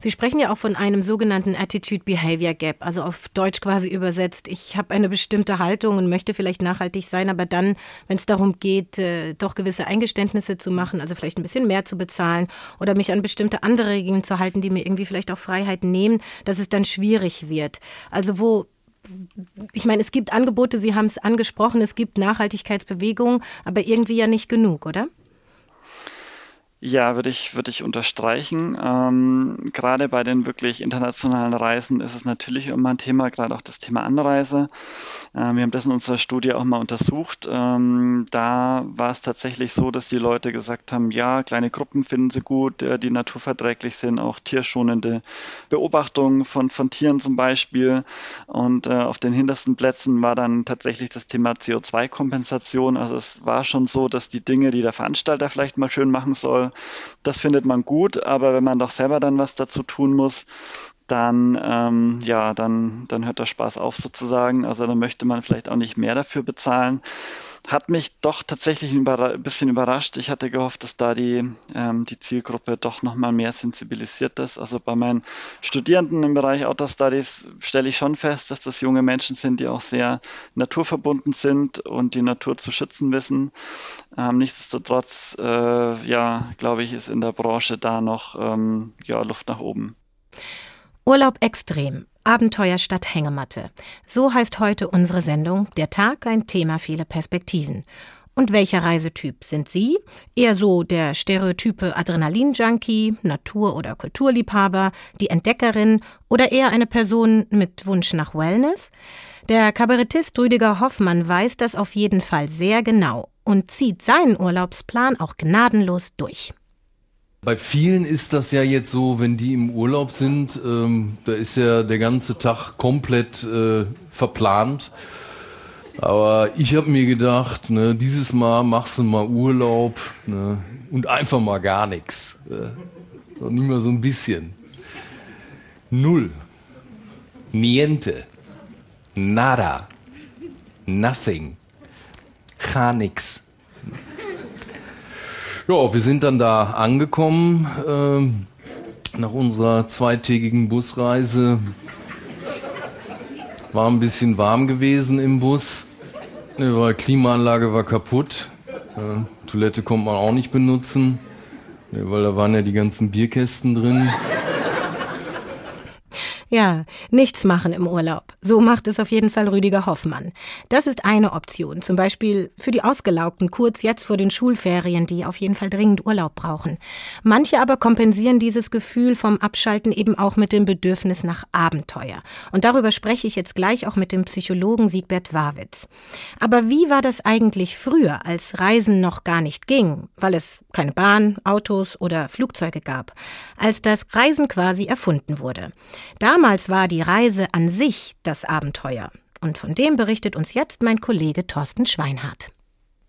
S1: Sie sprechen ja auch von einem sogenannten Attitude-Behavior Gap, also auf Deutsch quasi übersetzt. Ich habe eine bestimmte Haltung und möchte vielleicht nachhaltig sein, aber dann, wenn es darum geht, äh, doch gewisse Eingeständnisse zu machen, also vielleicht ein bisschen mehr zu bezahlen oder mich an bestimmte andere Regeln zu halten, die mir irgendwie vielleicht auch Freiheit nehmen, dass es dann schwierig wird. Also wo ich meine, es gibt Angebote, Sie haben es angesprochen, es gibt Nachhaltigkeitsbewegungen, aber irgendwie ja nicht genug, oder?
S4: Ja, würde ich, würde ich unterstreichen. Ähm, gerade bei den wirklich internationalen Reisen ist es natürlich immer ein Thema, gerade auch das Thema Anreise. Ähm, wir haben das in unserer Studie auch mal untersucht. Ähm, da war es tatsächlich so, dass die Leute gesagt haben, ja, kleine Gruppen finden sie gut, äh, die naturverträglich sind, auch tierschonende Beobachtungen von, von Tieren zum Beispiel. Und äh, auf den hintersten Plätzen war dann tatsächlich das Thema CO2-Kompensation. Also es war schon so, dass die Dinge, die der Veranstalter vielleicht mal schön machen soll, das findet man gut, aber wenn man doch selber dann was dazu tun muss, dann, ähm, ja, dann, dann hört der Spaß auf sozusagen. Also dann möchte man vielleicht auch nicht mehr dafür bezahlen. Hat mich doch tatsächlich ein bisschen überrascht. Ich hatte gehofft, dass da die, ähm, die Zielgruppe doch nochmal mehr sensibilisiert ist. Also bei meinen Studierenden im Bereich Autostudies stelle ich schon fest, dass das junge Menschen sind, die auch sehr naturverbunden sind und die Natur zu schützen wissen. Ähm, nichtsdestotrotz, äh, ja, glaube ich, ist in der Branche da noch ähm, ja, Luft nach oben.
S1: Urlaub extrem. Abenteuer statt Hängematte. So heißt heute unsere Sendung Der Tag, ein Thema, viele Perspektiven. Und welcher Reisetyp sind Sie? Eher so der stereotype Adrenalin-Junkie, Natur- oder Kulturliebhaber, die Entdeckerin oder eher eine Person mit Wunsch nach Wellness? Der Kabarettist Rüdiger Hoffmann weiß das auf jeden Fall sehr genau und zieht seinen Urlaubsplan auch gnadenlos durch.
S11: Bei vielen ist das ja jetzt so, wenn die im Urlaub sind, ähm, da ist ja der ganze Tag komplett äh, verplant. Aber ich habe mir gedacht, ne, dieses Mal machst du mal Urlaub ne, und einfach mal gar nichts. Äh, nicht mal so ein bisschen. Null. Niente. Nada. Nothing. Gar nix. Ja, wir sind dann da angekommen äh, nach unserer zweitägigen Busreise. War ein bisschen warm gewesen im Bus, weil Klimaanlage war kaputt. Äh, Toilette konnte man auch nicht benutzen, weil da waren ja die ganzen Bierkästen drin.
S1: Ja, nichts machen im Urlaub. So macht es auf jeden Fall Rüdiger Hoffmann. Das ist eine Option, zum Beispiel für die Ausgelaugten kurz jetzt vor den Schulferien, die auf jeden Fall dringend Urlaub brauchen. Manche aber kompensieren dieses Gefühl vom Abschalten eben auch mit dem Bedürfnis nach Abenteuer. Und darüber spreche ich jetzt gleich auch mit dem Psychologen Siegbert Warwitz. Aber wie war das eigentlich früher, als Reisen noch gar nicht ging, weil es keine Bahn, Autos oder Flugzeuge gab, als das Reisen quasi erfunden wurde? Da Damals war die Reise an sich das Abenteuer. Und von dem berichtet uns jetzt mein Kollege Thorsten Schweinhardt.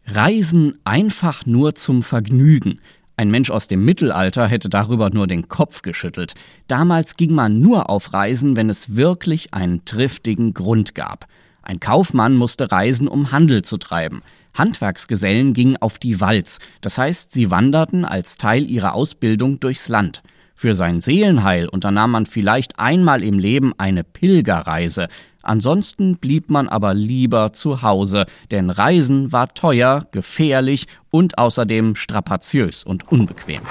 S12: Reisen einfach nur zum Vergnügen. Ein Mensch aus dem Mittelalter hätte darüber nur den Kopf geschüttelt. Damals ging man nur auf Reisen, wenn es wirklich einen triftigen Grund gab. Ein Kaufmann musste reisen, um Handel zu treiben. Handwerksgesellen gingen auf die Walz, das heißt, sie wanderten als Teil ihrer Ausbildung durchs Land. Für sein Seelenheil unternahm man vielleicht einmal im Leben eine Pilgerreise, ansonsten blieb man aber lieber zu Hause, denn Reisen war teuer, gefährlich und außerdem strapaziös und unbequem.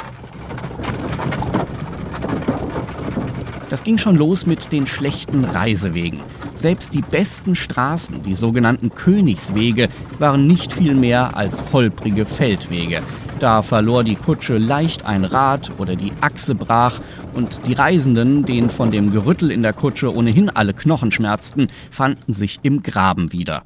S12: Das ging schon los mit den schlechten Reisewegen. Selbst die besten Straßen, die sogenannten Königswege, waren nicht viel mehr als holprige Feldwege. Da verlor die Kutsche leicht ein Rad oder die Achse brach und die Reisenden, denen von dem Gerüttel in der Kutsche ohnehin alle Knochen schmerzten, fanden sich im Graben wieder.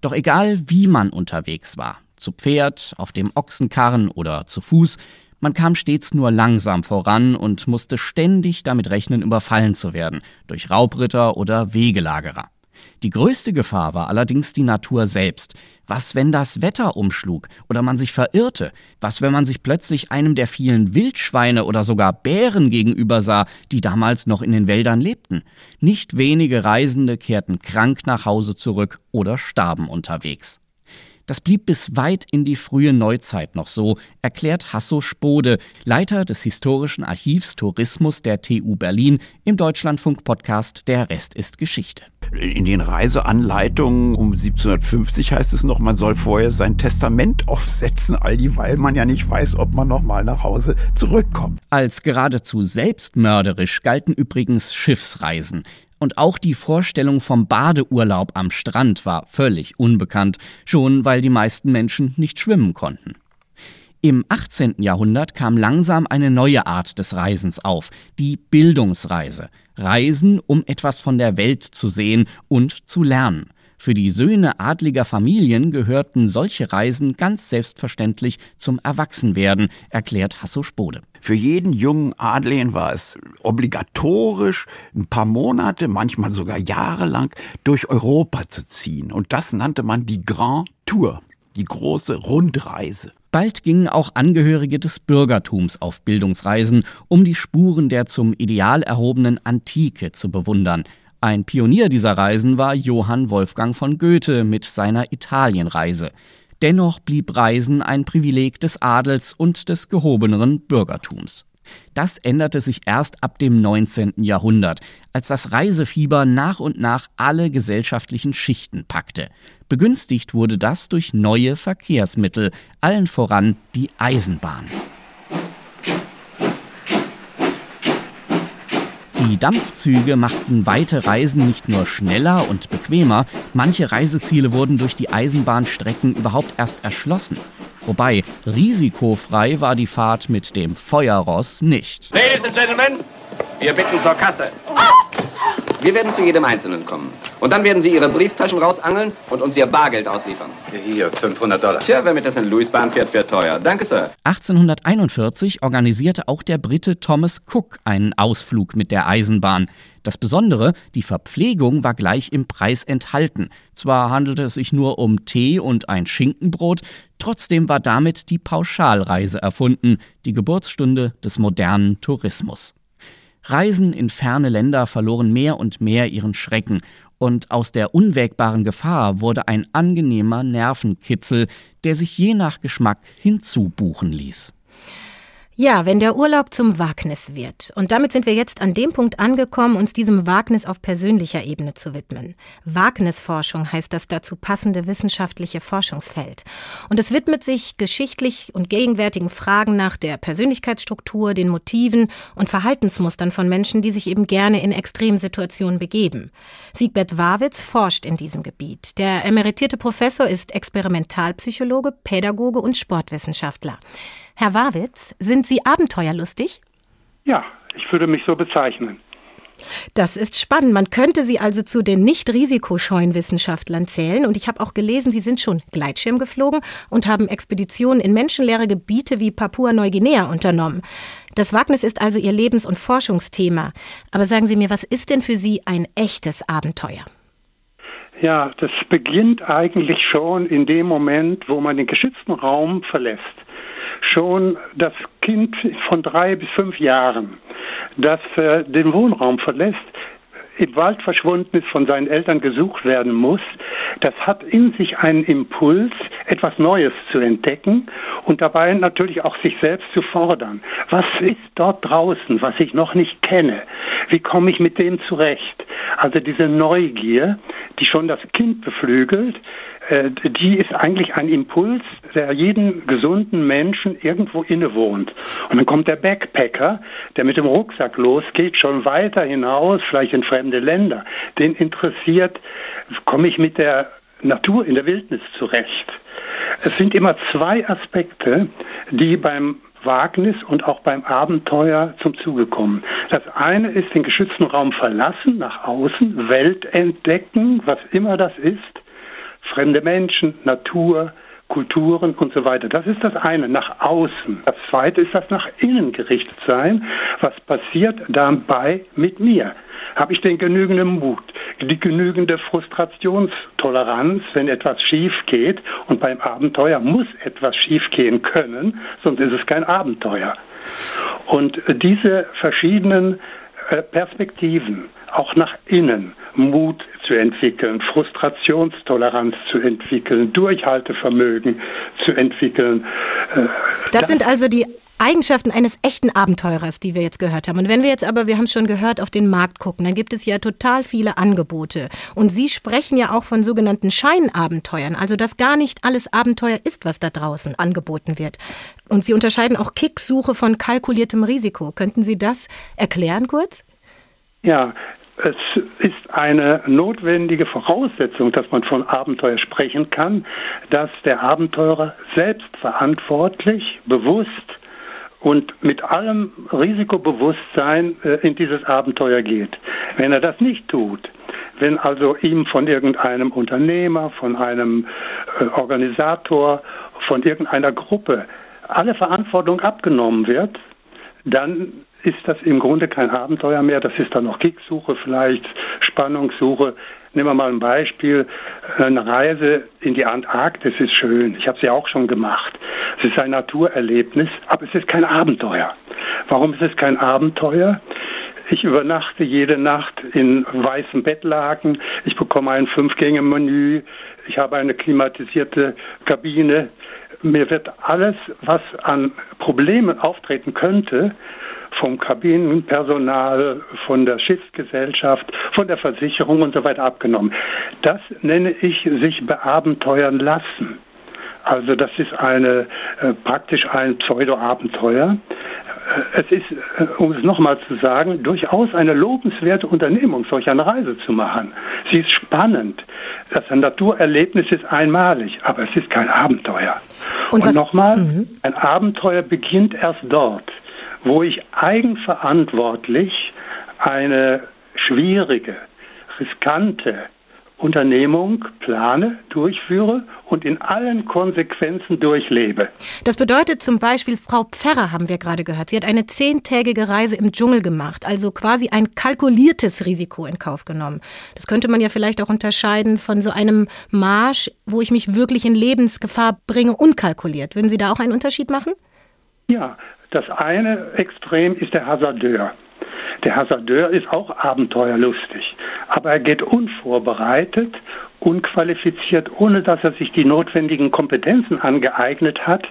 S12: Doch egal wie man unterwegs war, zu Pferd, auf dem Ochsenkarren oder zu Fuß, man kam stets nur langsam voran und musste ständig damit rechnen, überfallen zu werden, durch Raubritter oder Wegelagerer. Die größte Gefahr war allerdings die Natur selbst. Was, wenn das Wetter umschlug oder man sich verirrte? Was, wenn man sich plötzlich einem der vielen Wildschweine oder sogar Bären gegenüber sah, die damals noch in den Wäldern lebten? Nicht wenige Reisende kehrten krank nach Hause zurück oder starben unterwegs. Das blieb bis weit in die frühe Neuzeit noch so, erklärt Hasso Spode, Leiter des Historischen Archivs Tourismus der TU Berlin im Deutschlandfunk-Podcast Der Rest ist Geschichte.
S5: In den Reiseanleitungen um 1750 heißt es noch, man soll vorher sein Testament aufsetzen, all dieweil man ja nicht weiß, ob man noch mal nach Hause zurückkommt.
S12: Als geradezu selbstmörderisch galten übrigens Schiffsreisen. Und auch die Vorstellung vom Badeurlaub am Strand war völlig unbekannt, schon weil die meisten Menschen nicht schwimmen konnten. Im 18. Jahrhundert kam langsam eine neue Art des Reisens auf, die Bildungsreise. Reisen, um etwas von der Welt zu sehen und zu lernen. Für die Söhne adliger Familien gehörten solche Reisen ganz selbstverständlich zum Erwachsenwerden, erklärt Hasso Spode.
S5: Für jeden jungen Adligen war es obligatorisch, ein paar Monate, manchmal sogar jahrelang durch Europa zu ziehen. Und das nannte man die Grand Tour, die große Rundreise.
S12: Bald gingen auch Angehörige des Bürgertums auf Bildungsreisen, um die Spuren der zum Ideal erhobenen Antike zu bewundern. Ein Pionier dieser Reisen war Johann Wolfgang von Goethe mit seiner Italienreise. Dennoch blieb Reisen ein Privileg des Adels und des gehobeneren Bürgertums. Das änderte sich erst ab dem 19. Jahrhundert, als das Reisefieber nach und nach alle gesellschaftlichen Schichten packte. Begünstigt wurde das durch neue Verkehrsmittel, allen voran die Eisenbahn. Die Dampfzüge machten weite Reisen nicht nur schneller und bequemer, manche Reiseziele wurden durch die Eisenbahnstrecken überhaupt erst erschlossen. Wobei risikofrei war die Fahrt mit dem Feuerross nicht.
S13: Ladies and Gentlemen, wir bitten zur Kasse. Wir werden zu jedem Einzelnen kommen. Und dann werden Sie Ihre Brieftaschen rausangeln und uns Ihr Bargeld ausliefern.
S14: Hier, 500 Dollar.
S13: Tja, wer mit der St. Louis Bahn fährt, fährt teuer. Danke, Sir.
S12: 1841 organisierte auch der Brite Thomas Cook einen Ausflug mit der Eisenbahn. Das Besondere, die Verpflegung war gleich im Preis enthalten. Zwar handelte es sich nur um Tee und ein Schinkenbrot, trotzdem war damit die Pauschalreise erfunden, die Geburtsstunde des modernen Tourismus. Reisen in ferne Länder verloren mehr und mehr ihren Schrecken, und aus der unwägbaren Gefahr wurde ein angenehmer Nervenkitzel, der sich je nach Geschmack hinzubuchen ließ.
S1: Ja, wenn der Urlaub zum Wagnis wird. Und damit sind wir jetzt an dem Punkt angekommen, uns diesem Wagnis auf persönlicher Ebene zu widmen. Wagnisforschung heißt das dazu passende wissenschaftliche Forschungsfeld. Und es widmet sich geschichtlich und gegenwärtigen Fragen nach der Persönlichkeitsstruktur, den Motiven und Verhaltensmustern von Menschen, die sich eben gerne in Extremsituationen begeben. Siegbert Wawitz forscht in diesem Gebiet. Der emeritierte Professor ist Experimentalpsychologe, Pädagoge und Sportwissenschaftler. Herr Wawitz, sind Sie abenteuerlustig?
S15: Ja, ich würde mich so bezeichnen.
S1: Das ist spannend. Man könnte Sie also zu den nicht risikoscheuen Wissenschaftlern zählen. Und ich habe auch gelesen, Sie sind schon Gleitschirm geflogen und haben Expeditionen in menschenleere Gebiete wie Papua-Neuguinea unternommen. Das Wagnis ist also Ihr Lebens- und Forschungsthema. Aber sagen Sie mir, was ist denn für Sie ein echtes Abenteuer?
S15: Ja, das beginnt eigentlich schon in dem Moment, wo man den geschützten Raum verlässt schon das Kind von drei bis fünf Jahren, das äh, den Wohnraum verlässt, im Wald verschwunden ist, von seinen Eltern gesucht werden muss, das hat in sich einen Impuls, etwas Neues zu entdecken und dabei natürlich auch sich selbst zu fordern. Was ist dort draußen, was ich noch nicht kenne? Wie komme ich mit dem zurecht? Also diese Neugier, die schon das Kind beflügelt, die ist eigentlich ein Impuls, der jeden gesunden Menschen irgendwo innewohnt. Und dann kommt der Backpacker, der mit dem Rucksack losgeht, schon weiter hinaus, vielleicht in fremde Länder. Den interessiert, komme ich mit der Natur in der Wildnis zurecht. Es sind immer zwei Aspekte, die beim Wagnis und auch beim Abenteuer zum Zuge kommen. Das eine ist den geschützten Raum verlassen, nach außen, Welt entdecken, was immer das ist fremde Menschen, Natur, Kulturen und so weiter. Das ist das eine, nach außen. Das zweite ist das nach innen gerichtet sein. Was passiert dabei mit mir? Habe ich den genügenden Mut, die genügende Frustrationstoleranz, wenn etwas schief geht? Und beim Abenteuer muss etwas schief gehen können, sonst ist es kein Abenteuer. Und diese verschiedenen Perspektiven, auch nach innen, Mut zu entwickeln, Frustrationstoleranz zu entwickeln, Durchhaltevermögen zu entwickeln.
S1: Äh, das, das sind also die Eigenschaften eines echten Abenteurers, die wir jetzt gehört haben. Und wenn wir jetzt aber, wir haben schon gehört, auf den Markt gucken, dann gibt es ja total viele Angebote. Und Sie sprechen ja auch von sogenannten Scheinabenteuern, also dass gar nicht alles Abenteuer ist, was da draußen angeboten wird. Und Sie unterscheiden auch Kicksuche von kalkuliertem Risiko. Könnten Sie das erklären kurz?
S15: Ja, es ist eine notwendige Voraussetzung, dass man von Abenteuer sprechen kann, dass der Abenteurer selbstverantwortlich, bewusst und mit allem Risikobewusstsein äh, in dieses Abenteuer geht. Wenn er das nicht tut, wenn also ihm von irgendeinem Unternehmer, von einem äh, Organisator, von irgendeiner Gruppe alle Verantwortung abgenommen wird, dann ist das im Grunde kein Abenteuer mehr. Das ist dann noch Kicksuche vielleicht, Spannungssuche. Nehmen wir mal ein Beispiel. Eine Reise in die Antarktis ist schön. Ich habe sie auch schon gemacht. Es ist ein Naturerlebnis, aber es ist kein Abenteuer. Warum ist es kein Abenteuer? Ich übernachte jede Nacht in weißem Bettlaken. Ich bekomme ein Fünf-Gänge-Menü. Ich habe eine klimatisierte Kabine. Mir wird alles, was an Problemen auftreten könnte, vom Kabinenpersonal, von der Schiffsgesellschaft, von der Versicherung und so weiter abgenommen. Das nenne ich sich beabenteuern lassen. Also das ist eine äh, praktisch ein Pseudo-Abenteuer. Äh, es ist, äh, um es nochmal zu sagen, durchaus eine lobenswerte Unternehmung, solch eine Reise zu machen. Sie ist spannend. Das Naturerlebnis ist einmalig, aber es ist kein Abenteuer. Und, Und nochmal, mhm. ein Abenteuer beginnt erst dort, wo ich eigenverantwortlich eine schwierige, riskante Unternehmung plane, durchführe und in allen Konsequenzen durchlebe.
S1: Das bedeutet zum Beispiel, Frau Pferrer haben wir gerade gehört, sie hat eine zehntägige Reise im Dschungel gemacht, also quasi ein kalkuliertes Risiko in Kauf genommen. Das könnte man ja vielleicht auch unterscheiden von so einem Marsch, wo ich mich wirklich in Lebensgefahr bringe, unkalkuliert. Würden Sie da auch einen Unterschied machen?
S15: Ja, das eine Extrem ist der Hasardeur. Der Hasardeur ist auch abenteuerlustig, aber er geht unvorbereitet, unqualifiziert, ohne dass er sich die notwendigen Kompetenzen angeeignet hat,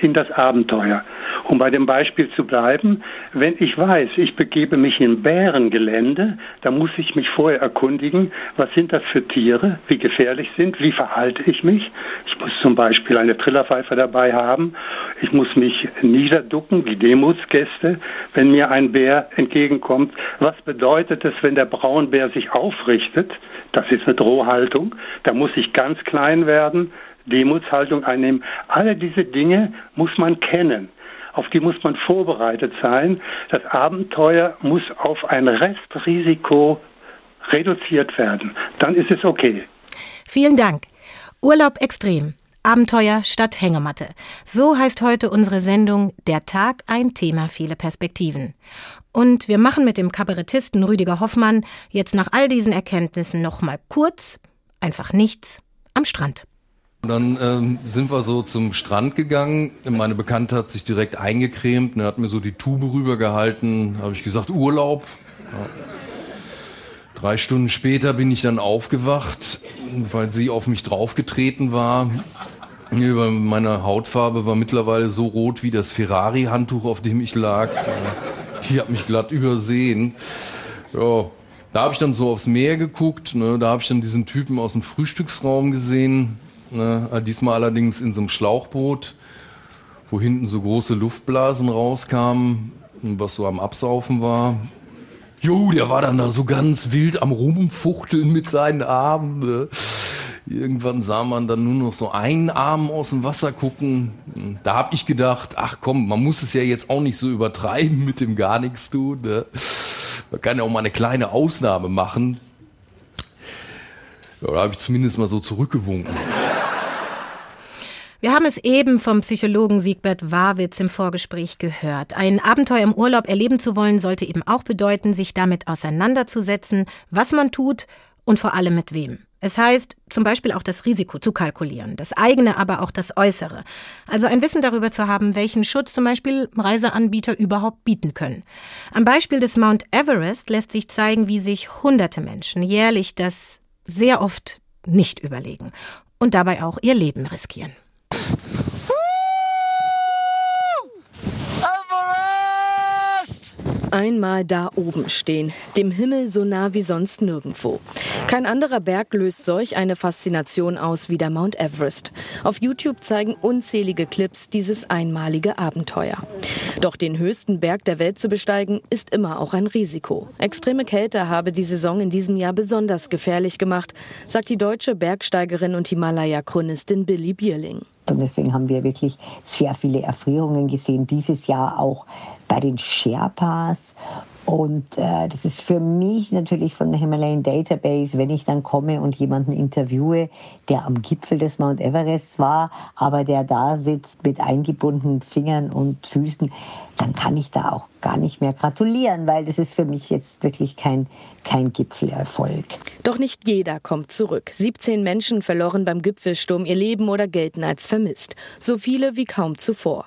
S15: in das Abenteuer. Um bei dem Beispiel zu bleiben, wenn ich weiß, ich begebe mich in Bärengelände, dann muss ich mich vorher erkundigen, was sind das für Tiere, wie gefährlich sind, wie verhalte ich mich. Ich muss zum Beispiel eine Trillerpfeife dabei haben. Ich muss mich niederducken wie Demutsgäste, wenn mir ein Bär entgegenkommt. Was bedeutet es, wenn der Braunbär sich aufrichtet? Das ist eine Drohhaltung. Da muss ich ganz klein werden, Demutshaltung einnehmen. Alle diese Dinge muss man kennen auf die muss man vorbereitet sein. Das Abenteuer muss auf ein Restrisiko reduziert werden. Dann ist es okay.
S1: Vielen Dank. Urlaub extrem. Abenteuer statt Hängematte. So heißt heute unsere Sendung Der Tag, ein Thema, viele Perspektiven. Und wir machen mit dem Kabarettisten Rüdiger Hoffmann jetzt nach all diesen Erkenntnissen nochmal kurz, einfach nichts, am Strand.
S11: Dann ähm, sind wir so zum Strand gegangen. Meine Bekannte hat sich direkt eingecremt, ne, hat mir so die Tube rübergehalten. Habe ich gesagt, Urlaub. Ja. Drei Stunden später bin ich dann aufgewacht, weil sie auf mich draufgetreten war. Meine Hautfarbe war mittlerweile so rot wie das Ferrari-Handtuch, auf dem ich lag. Ich habe mich glatt übersehen. Ja, da habe ich dann so aufs Meer geguckt. Ne, da habe ich dann diesen Typen aus dem Frühstücksraum gesehen. Ne? Äh, diesmal allerdings in so einem Schlauchboot, wo hinten so große Luftblasen rauskamen, was so am Absaufen war. Jo, der war dann da so ganz wild am Rumfuchteln mit seinen Armen. Ne? Irgendwann sah man dann nur noch so einen Arm aus dem Wasser gucken. Da hab ich gedacht, ach komm, man muss es ja jetzt auch nicht so übertreiben mit dem gar nichts tun. Ne? Man kann ja auch mal eine kleine Ausnahme machen. Ja, da habe ich zumindest mal so zurückgewunken.
S1: Wir haben es eben vom Psychologen Siegbert Warwitz im Vorgespräch gehört. Ein Abenteuer im Urlaub erleben zu wollen, sollte eben auch bedeuten, sich damit auseinanderzusetzen, was man tut und vor allem mit wem. Es heißt zum Beispiel auch das Risiko zu kalkulieren, das eigene, aber auch das äußere. Also ein Wissen darüber zu haben, welchen Schutz zum Beispiel Reiseanbieter überhaupt bieten können. Am Beispiel des Mount Everest lässt sich zeigen, wie sich hunderte Menschen jährlich das sehr oft nicht überlegen und dabei auch ihr Leben riskieren.
S3: Einmal da oben stehen, dem Himmel so nah wie sonst nirgendwo. Kein anderer Berg löst solch eine Faszination aus wie der Mount Everest. Auf YouTube zeigen unzählige Clips dieses einmalige Abenteuer. Doch den höchsten Berg der Welt zu besteigen, ist immer auch ein Risiko. Extreme Kälte habe die Saison in diesem Jahr besonders gefährlich gemacht, sagt die deutsche Bergsteigerin und Himalaya-Chronistin Billy Bierling.
S14: Und deswegen haben wir wirklich sehr viele Erfrierungen gesehen, dieses Jahr auch bei den Sherpas. Und äh, das ist für mich natürlich von der Himalayan Database, wenn ich dann komme und jemanden interviewe, der am Gipfel des Mount Everest war, aber der da sitzt mit eingebundenen Fingern und Füßen, dann kann ich da auch gar nicht mehr gratulieren, weil das ist für mich jetzt wirklich kein, kein Gipfelerfolg.
S3: Doch nicht jeder kommt zurück. 17 Menschen verloren beim Gipfelsturm ihr Leben oder gelten als vermisst. So viele wie kaum zuvor.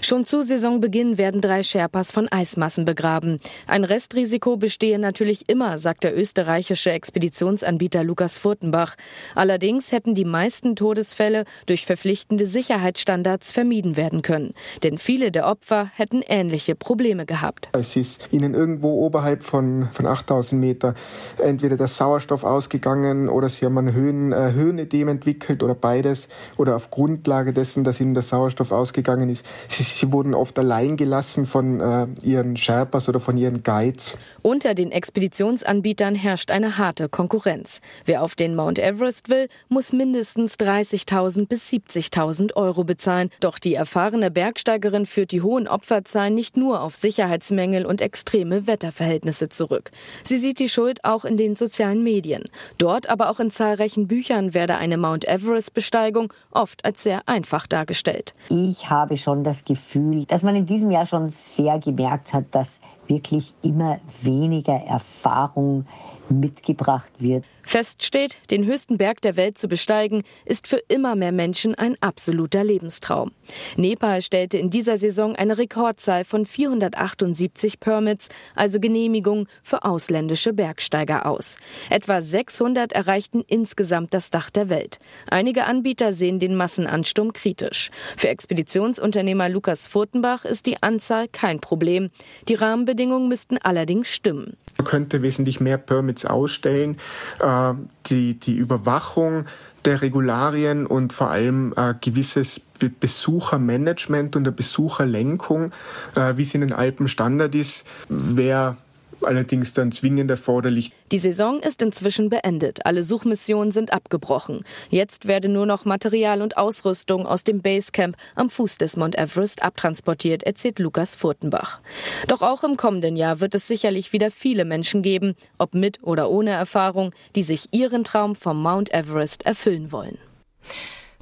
S3: Schon zu Saisonbeginn werden drei Sherpas von Eismassen begraben. Ein Restrisiko bestehe natürlich immer, sagt der österreichische Expeditionsanbieter Lukas Furtenbach. Allerdings hätten die meisten Todesfälle durch verpflichtende Sicherheitsstandards vermieden werden können. Denn viele der Opfer hätten ähnliche Probleme gehabt.
S6: Es ist ihnen irgendwo oberhalb von, von 8000 Meter entweder der Sauerstoff ausgegangen oder sie haben ein Höhen, äh, Höhenedem entwickelt oder beides oder auf Grundlage dessen, dass ihnen der Sauerstoff ausgegangen ist, sie, sie wurden oft allein gelassen von äh, ihren Sherpas oder von ihren Guides.
S3: Unter den Expeditionsanbietern herrscht eine harte Konkurrenz. Wer auf den Mount Everest will, muss mindestens 30.000 bis 70.000 Euro bezahlen. Doch die erfahrene Bergsteigerin führt die hohen Opferzahlen nicht nur auf Sicherheitsmängel und extreme Wetterverhältnisse zurück. Sie sieht die Schuld auch in den sozialen Medien. Dort, aber auch in zahlreichen Büchern werde eine Mount Everest-Besteigung oft als sehr einfach dargestellt.
S14: Ich habe schon das Gefühl, dass man in diesem Jahr schon sehr gemerkt hat, dass wirklich immer weniger Erfahrung mitgebracht wird.
S3: Fest steht, den höchsten Berg der Welt zu besteigen, ist für immer mehr Menschen ein absoluter Lebenstraum. Nepal stellte in dieser Saison eine Rekordzahl von 478 Permits, also Genehmigungen für ausländische Bergsteiger aus. Etwa 600 erreichten insgesamt das Dach der Welt. Einige Anbieter sehen den Massenansturm kritisch. Für Expeditionsunternehmer Lukas Furtenbach ist die Anzahl kein Problem. Die Rahmenbedingungen müssten allerdings stimmen.
S6: Man könnte wesentlich mehr Permits ausstellen. Äh, die, die Überwachung der Regularien und vor allem äh, gewisses Be Besuchermanagement und der Besucherlenkung, äh, wie es in den Alpen Standard ist, wäre allerdings dann zwingend erforderlich.
S3: Die Saison ist inzwischen beendet. Alle Suchmissionen sind abgebrochen. Jetzt werde nur noch Material und Ausrüstung aus dem Basecamp am Fuß des Mount Everest abtransportiert, erzählt Lukas Furtenbach. Doch auch im kommenden Jahr wird es sicherlich wieder viele Menschen geben, ob mit oder ohne Erfahrung, die sich ihren Traum vom Mount Everest erfüllen wollen.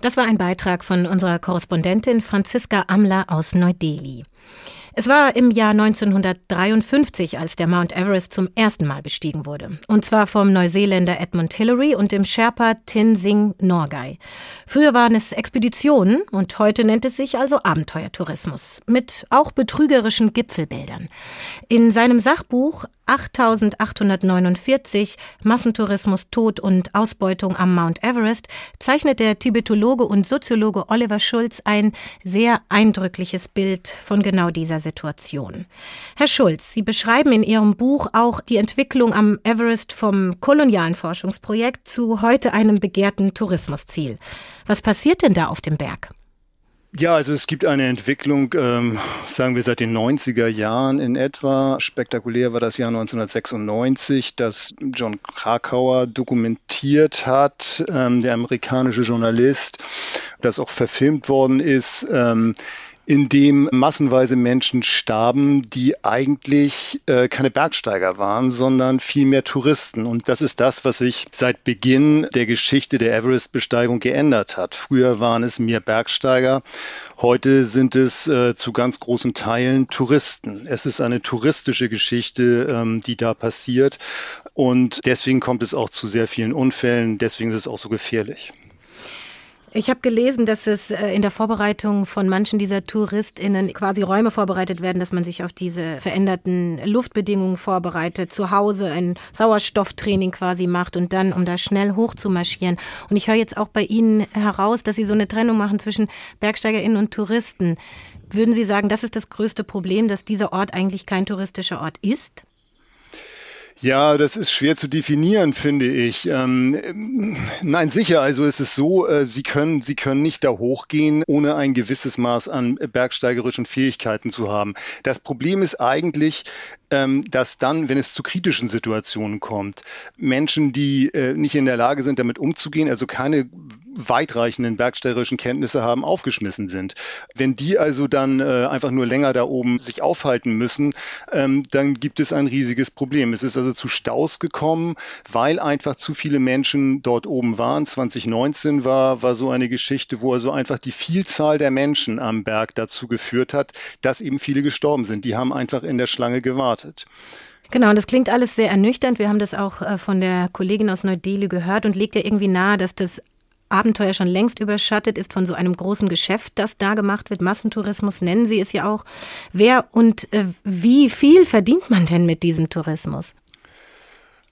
S1: Das war ein Beitrag von unserer Korrespondentin Franziska Amler aus Neu-Delhi. Es war im Jahr 1953, als der Mount Everest zum ersten Mal bestiegen wurde. Und zwar vom Neuseeländer Edmund Hillary und dem Sherpa Tenzing Norgay. Früher waren es Expeditionen und heute nennt es sich also Abenteuertourismus. Mit auch betrügerischen Gipfelbildern. In seinem Sachbuch 8849 Massentourismus, Tod und Ausbeutung am Mount Everest zeichnet der Tibetologe und Soziologe Oliver Schulz ein sehr eindrückliches Bild von genau dieser Situation. Herr Schulz, Sie beschreiben in Ihrem Buch auch die Entwicklung am Everest vom kolonialen Forschungsprojekt zu heute einem begehrten Tourismusziel. Was passiert denn da auf dem Berg?
S16: Ja, also es gibt eine Entwicklung, ähm, sagen wir seit den 90er Jahren in etwa. Spektakulär war das Jahr 1996, das John Krakauer dokumentiert hat, ähm, der amerikanische Journalist, das auch verfilmt worden ist. Ähm, in dem massenweise Menschen starben, die eigentlich äh, keine Bergsteiger waren, sondern vielmehr Touristen. Und das ist das, was sich seit Beginn der Geschichte der Everest-Besteigung geändert hat. Früher waren es mehr Bergsteiger, heute sind es äh, zu ganz großen Teilen Touristen. Es ist eine touristische Geschichte, ähm, die da passiert. Und deswegen kommt es auch zu sehr vielen Unfällen, deswegen ist es auch so gefährlich.
S1: Ich habe gelesen, dass es äh, in der Vorbereitung von manchen dieser TouristInnen quasi Räume vorbereitet werden, dass man sich auf diese veränderten Luftbedingungen vorbereitet, zu Hause ein Sauerstofftraining quasi macht und dann, um da schnell hoch zu marschieren. Und ich höre jetzt auch bei Ihnen heraus, dass Sie so eine Trennung machen zwischen BergsteigerInnen und Touristen. Würden Sie sagen, das ist das größte Problem, dass dieser Ort eigentlich kein touristischer Ort ist?
S16: Ja, das ist schwer zu definieren, finde ich. Ähm, nein, sicher. Also es ist so, äh, Sie können, Sie können nicht da hochgehen, ohne ein gewisses Maß an bergsteigerischen Fähigkeiten zu haben. Das Problem ist eigentlich, ähm, dass dann, wenn es zu kritischen Situationen kommt, Menschen, die äh, nicht in der Lage sind, damit umzugehen, also keine weitreichenden bergsteigerischen Kenntnisse haben, aufgeschmissen sind. Wenn die also dann äh, einfach nur länger da oben sich aufhalten müssen, ähm, dann gibt es ein riesiges Problem. Es ist also zu Staus gekommen, weil einfach zu viele Menschen dort oben waren. 2019 war, war so eine Geschichte, wo also einfach die Vielzahl der Menschen am Berg dazu geführt hat, dass eben viele gestorben sind. Die haben einfach in der Schlange gewartet.
S1: Genau, und das klingt alles sehr ernüchternd. Wir haben das auch äh, von der Kollegin aus Neu-Delhi gehört und legt ja irgendwie nahe, dass das Abenteuer schon längst überschattet ist von so einem großen Geschäft, das da gemacht wird. Massentourismus nennen Sie es ja auch. Wer und äh, wie viel verdient man denn mit diesem Tourismus?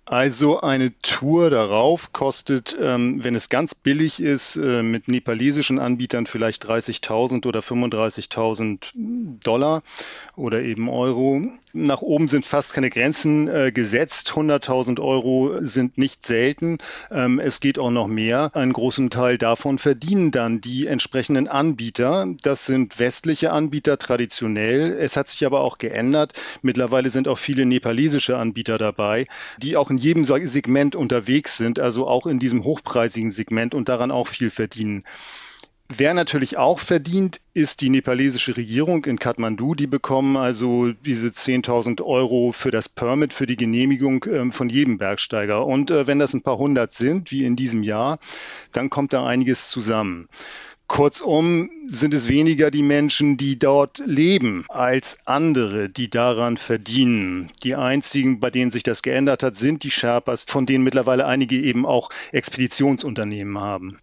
S16: Also eine Tour darauf kostet, ähm, wenn es ganz billig ist, äh, mit nepalesischen Anbietern vielleicht 30.000 oder 35.000 Dollar oder eben Euro. Nach oben sind fast keine Grenzen äh, gesetzt. 100.000 Euro sind nicht selten. Ähm, es geht auch noch mehr. Einen großen Teil davon verdienen dann die entsprechenden Anbieter. Das sind westliche Anbieter traditionell. Es hat sich aber auch geändert. Mittlerweile sind auch viele nepalesische Anbieter dabei, die auch in jedem Segment unterwegs sind, also auch in diesem hochpreisigen Segment und daran auch viel verdienen. Wer natürlich auch verdient, ist die nepalesische Regierung in Kathmandu. Die bekommen also diese 10.000 Euro für das Permit, für die Genehmigung ähm, von jedem Bergsteiger. Und äh, wenn das ein paar hundert sind, wie in diesem Jahr, dann kommt da einiges zusammen. Kurzum sind es weniger die Menschen, die dort leben, als andere, die daran verdienen. Die einzigen, bei denen sich das geändert hat, sind die Sherpas, von denen mittlerweile einige eben auch Expeditionsunternehmen haben.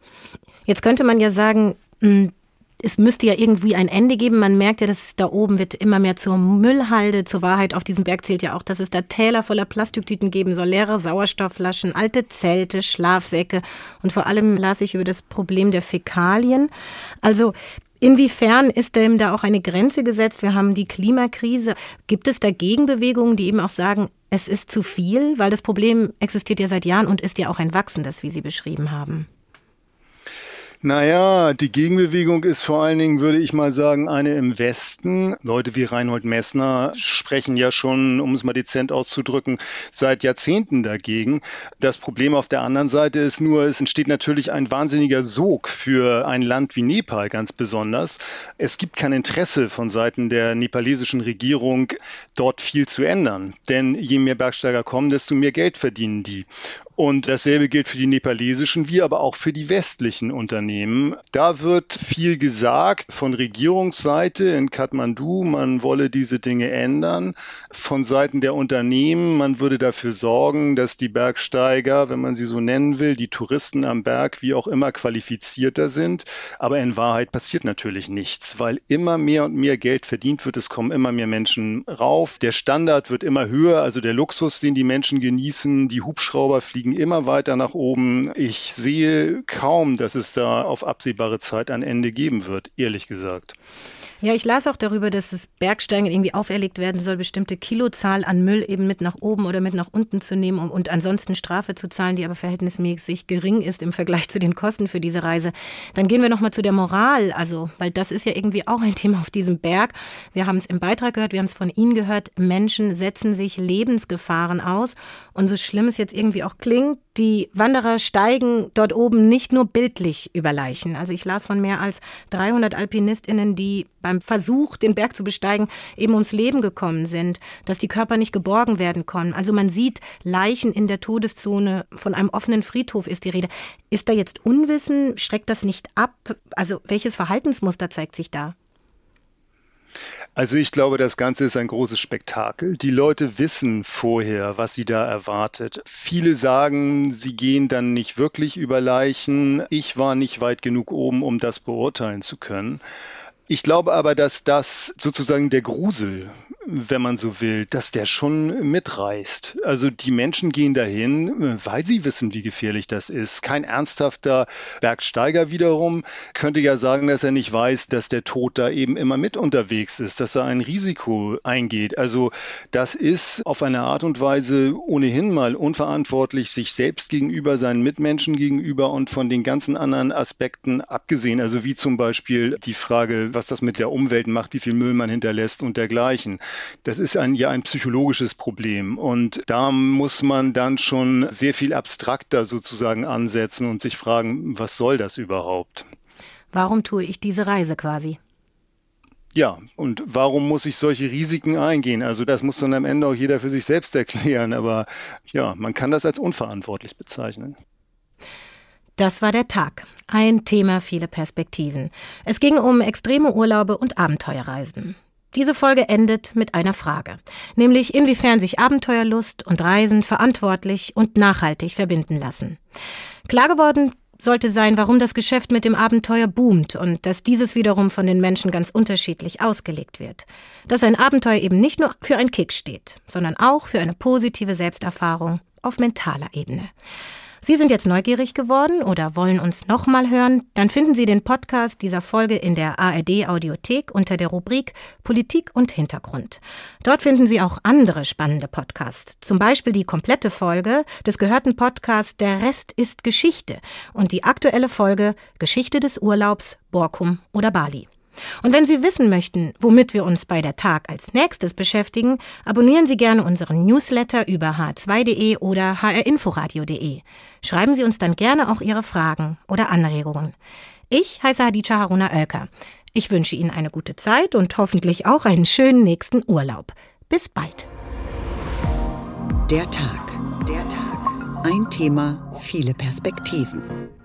S1: Jetzt könnte man ja sagen, hm, es müsste ja irgendwie ein Ende geben. Man merkt ja, dass es da oben wird immer mehr zur Müllhalde. Zur Wahrheit auf diesem Berg zählt ja auch, dass es da Täler voller Plastiktüten geben soll, leere Sauerstoffflaschen, alte Zelte, Schlafsäcke und vor allem las ich über das Problem der Fäkalien. Also Inwiefern ist dem da auch eine Grenze gesetzt? Wir haben die Klimakrise. Gibt es da Gegenbewegungen, die eben auch sagen, es ist zu viel? Weil das Problem existiert ja seit Jahren und ist ja auch ein wachsendes, wie Sie beschrieben haben.
S16: Naja, die Gegenbewegung ist vor allen Dingen, würde ich mal sagen, eine im Westen. Leute wie Reinhold Messner sprechen ja schon, um es mal dezent auszudrücken, seit Jahrzehnten dagegen. Das Problem auf der anderen Seite ist nur, es entsteht natürlich ein wahnsinniger Sog für ein Land wie Nepal ganz besonders. Es gibt kein Interesse von Seiten der nepalesischen Regierung, dort viel zu ändern. Denn je mehr Bergsteiger kommen, desto mehr Geld verdienen die. Und dasselbe gilt für die nepalesischen wie aber auch für die westlichen Unternehmen. Da wird viel gesagt von Regierungsseite in Kathmandu, man wolle diese Dinge ändern. Von Seiten der Unternehmen, man würde dafür sorgen, dass die Bergsteiger, wenn man sie so nennen will, die Touristen am Berg, wie auch immer qualifizierter sind. Aber in Wahrheit passiert natürlich nichts, weil immer mehr und mehr Geld verdient wird. Es kommen immer mehr Menschen rauf. Der Standard wird immer höher, also der Luxus, den die Menschen genießen. Die Hubschrauber fliegen fliegen immer weiter nach oben. Ich sehe kaum, dass es da auf absehbare Zeit ein Ende geben wird, ehrlich gesagt.
S1: Ja, ich las auch darüber, dass es Bergsteigen irgendwie auferlegt werden soll, bestimmte Kilozahl an Müll eben mit nach oben oder mit nach unten zu nehmen um, und ansonsten Strafe zu zahlen, die aber verhältnismäßig gering ist im Vergleich zu den Kosten für diese Reise. Dann gehen wir nochmal zu der Moral, also, weil das ist ja irgendwie auch ein Thema auf diesem Berg. Wir haben es im Beitrag gehört, wir haben es von Ihnen gehört, Menschen setzen sich Lebensgefahren aus. Und so schlimm es jetzt irgendwie auch klingt, die Wanderer steigen dort oben nicht nur bildlich über Leichen. Also ich las von mehr als 300 Alpinistinnen, die beim Versuch, den Berg zu besteigen, eben ums Leben gekommen sind, dass die Körper nicht geborgen werden konnten. Also man sieht Leichen in der Todeszone, von einem offenen Friedhof ist die Rede. Ist da jetzt Unwissen? Schreckt das nicht ab? Also welches Verhaltensmuster zeigt sich da?
S16: Also ich glaube, das Ganze ist ein großes Spektakel. Die Leute wissen vorher, was sie da erwartet. Viele sagen, sie gehen dann nicht wirklich über Leichen. Ich war nicht weit genug oben, um das beurteilen zu können. Ich glaube aber, dass das sozusagen der Grusel, wenn man so will, dass der schon mitreißt. Also die Menschen gehen dahin, weil sie wissen, wie gefährlich das ist. Kein ernsthafter Bergsteiger wiederum könnte ja sagen, dass er nicht weiß, dass der Tod da eben immer mit unterwegs ist, dass er ein Risiko eingeht. Also das ist auf eine Art und Weise ohnehin mal unverantwortlich, sich selbst gegenüber, seinen Mitmenschen gegenüber und von den ganzen anderen Aspekten abgesehen. Also wie zum Beispiel die Frage, was das mit der Umwelt macht, wie viel Müll man hinterlässt und dergleichen. Das ist ein, ja ein psychologisches Problem und da muss man dann schon sehr viel abstrakter sozusagen ansetzen und sich fragen, was soll das überhaupt?
S1: Warum tue ich diese Reise quasi?
S16: Ja, und warum muss ich solche Risiken eingehen? Also das muss dann am Ende auch jeder für sich selbst erklären, aber ja, man kann das als unverantwortlich bezeichnen.
S1: Das war der Tag. Ein Thema, viele Perspektiven. Es ging um extreme Urlaube und Abenteuerreisen. Diese Folge endet mit einer Frage, nämlich inwiefern sich Abenteuerlust und Reisen verantwortlich und nachhaltig verbinden lassen. Klar geworden sollte sein, warum das Geschäft mit dem Abenteuer boomt und dass dieses wiederum von den Menschen ganz unterschiedlich ausgelegt wird. Dass ein Abenteuer eben nicht nur für einen Kick steht, sondern auch für eine positive Selbsterfahrung auf mentaler Ebene. Sie sind jetzt neugierig geworden oder wollen uns nochmal hören? Dann finden Sie den Podcast dieser Folge in der ARD Audiothek unter der Rubrik Politik und Hintergrund. Dort finden Sie auch andere spannende Podcasts. Zum Beispiel die komplette Folge des gehörten Podcasts Der Rest ist Geschichte und die aktuelle Folge Geschichte des Urlaubs Borkum oder Bali. Und wenn Sie wissen möchten, womit wir uns bei der Tag als nächstes beschäftigen, abonnieren Sie gerne unseren Newsletter über h2.de oder hrinforadio.de. Schreiben Sie uns dann gerne auch Ihre Fragen oder Anregungen. Ich heiße Hadija Haruna Oelker. Ich wünsche Ihnen eine gute Zeit und hoffentlich auch einen schönen nächsten Urlaub. Bis bald.
S2: Der Tag. Der Tag. Ein Thema, viele Perspektiven.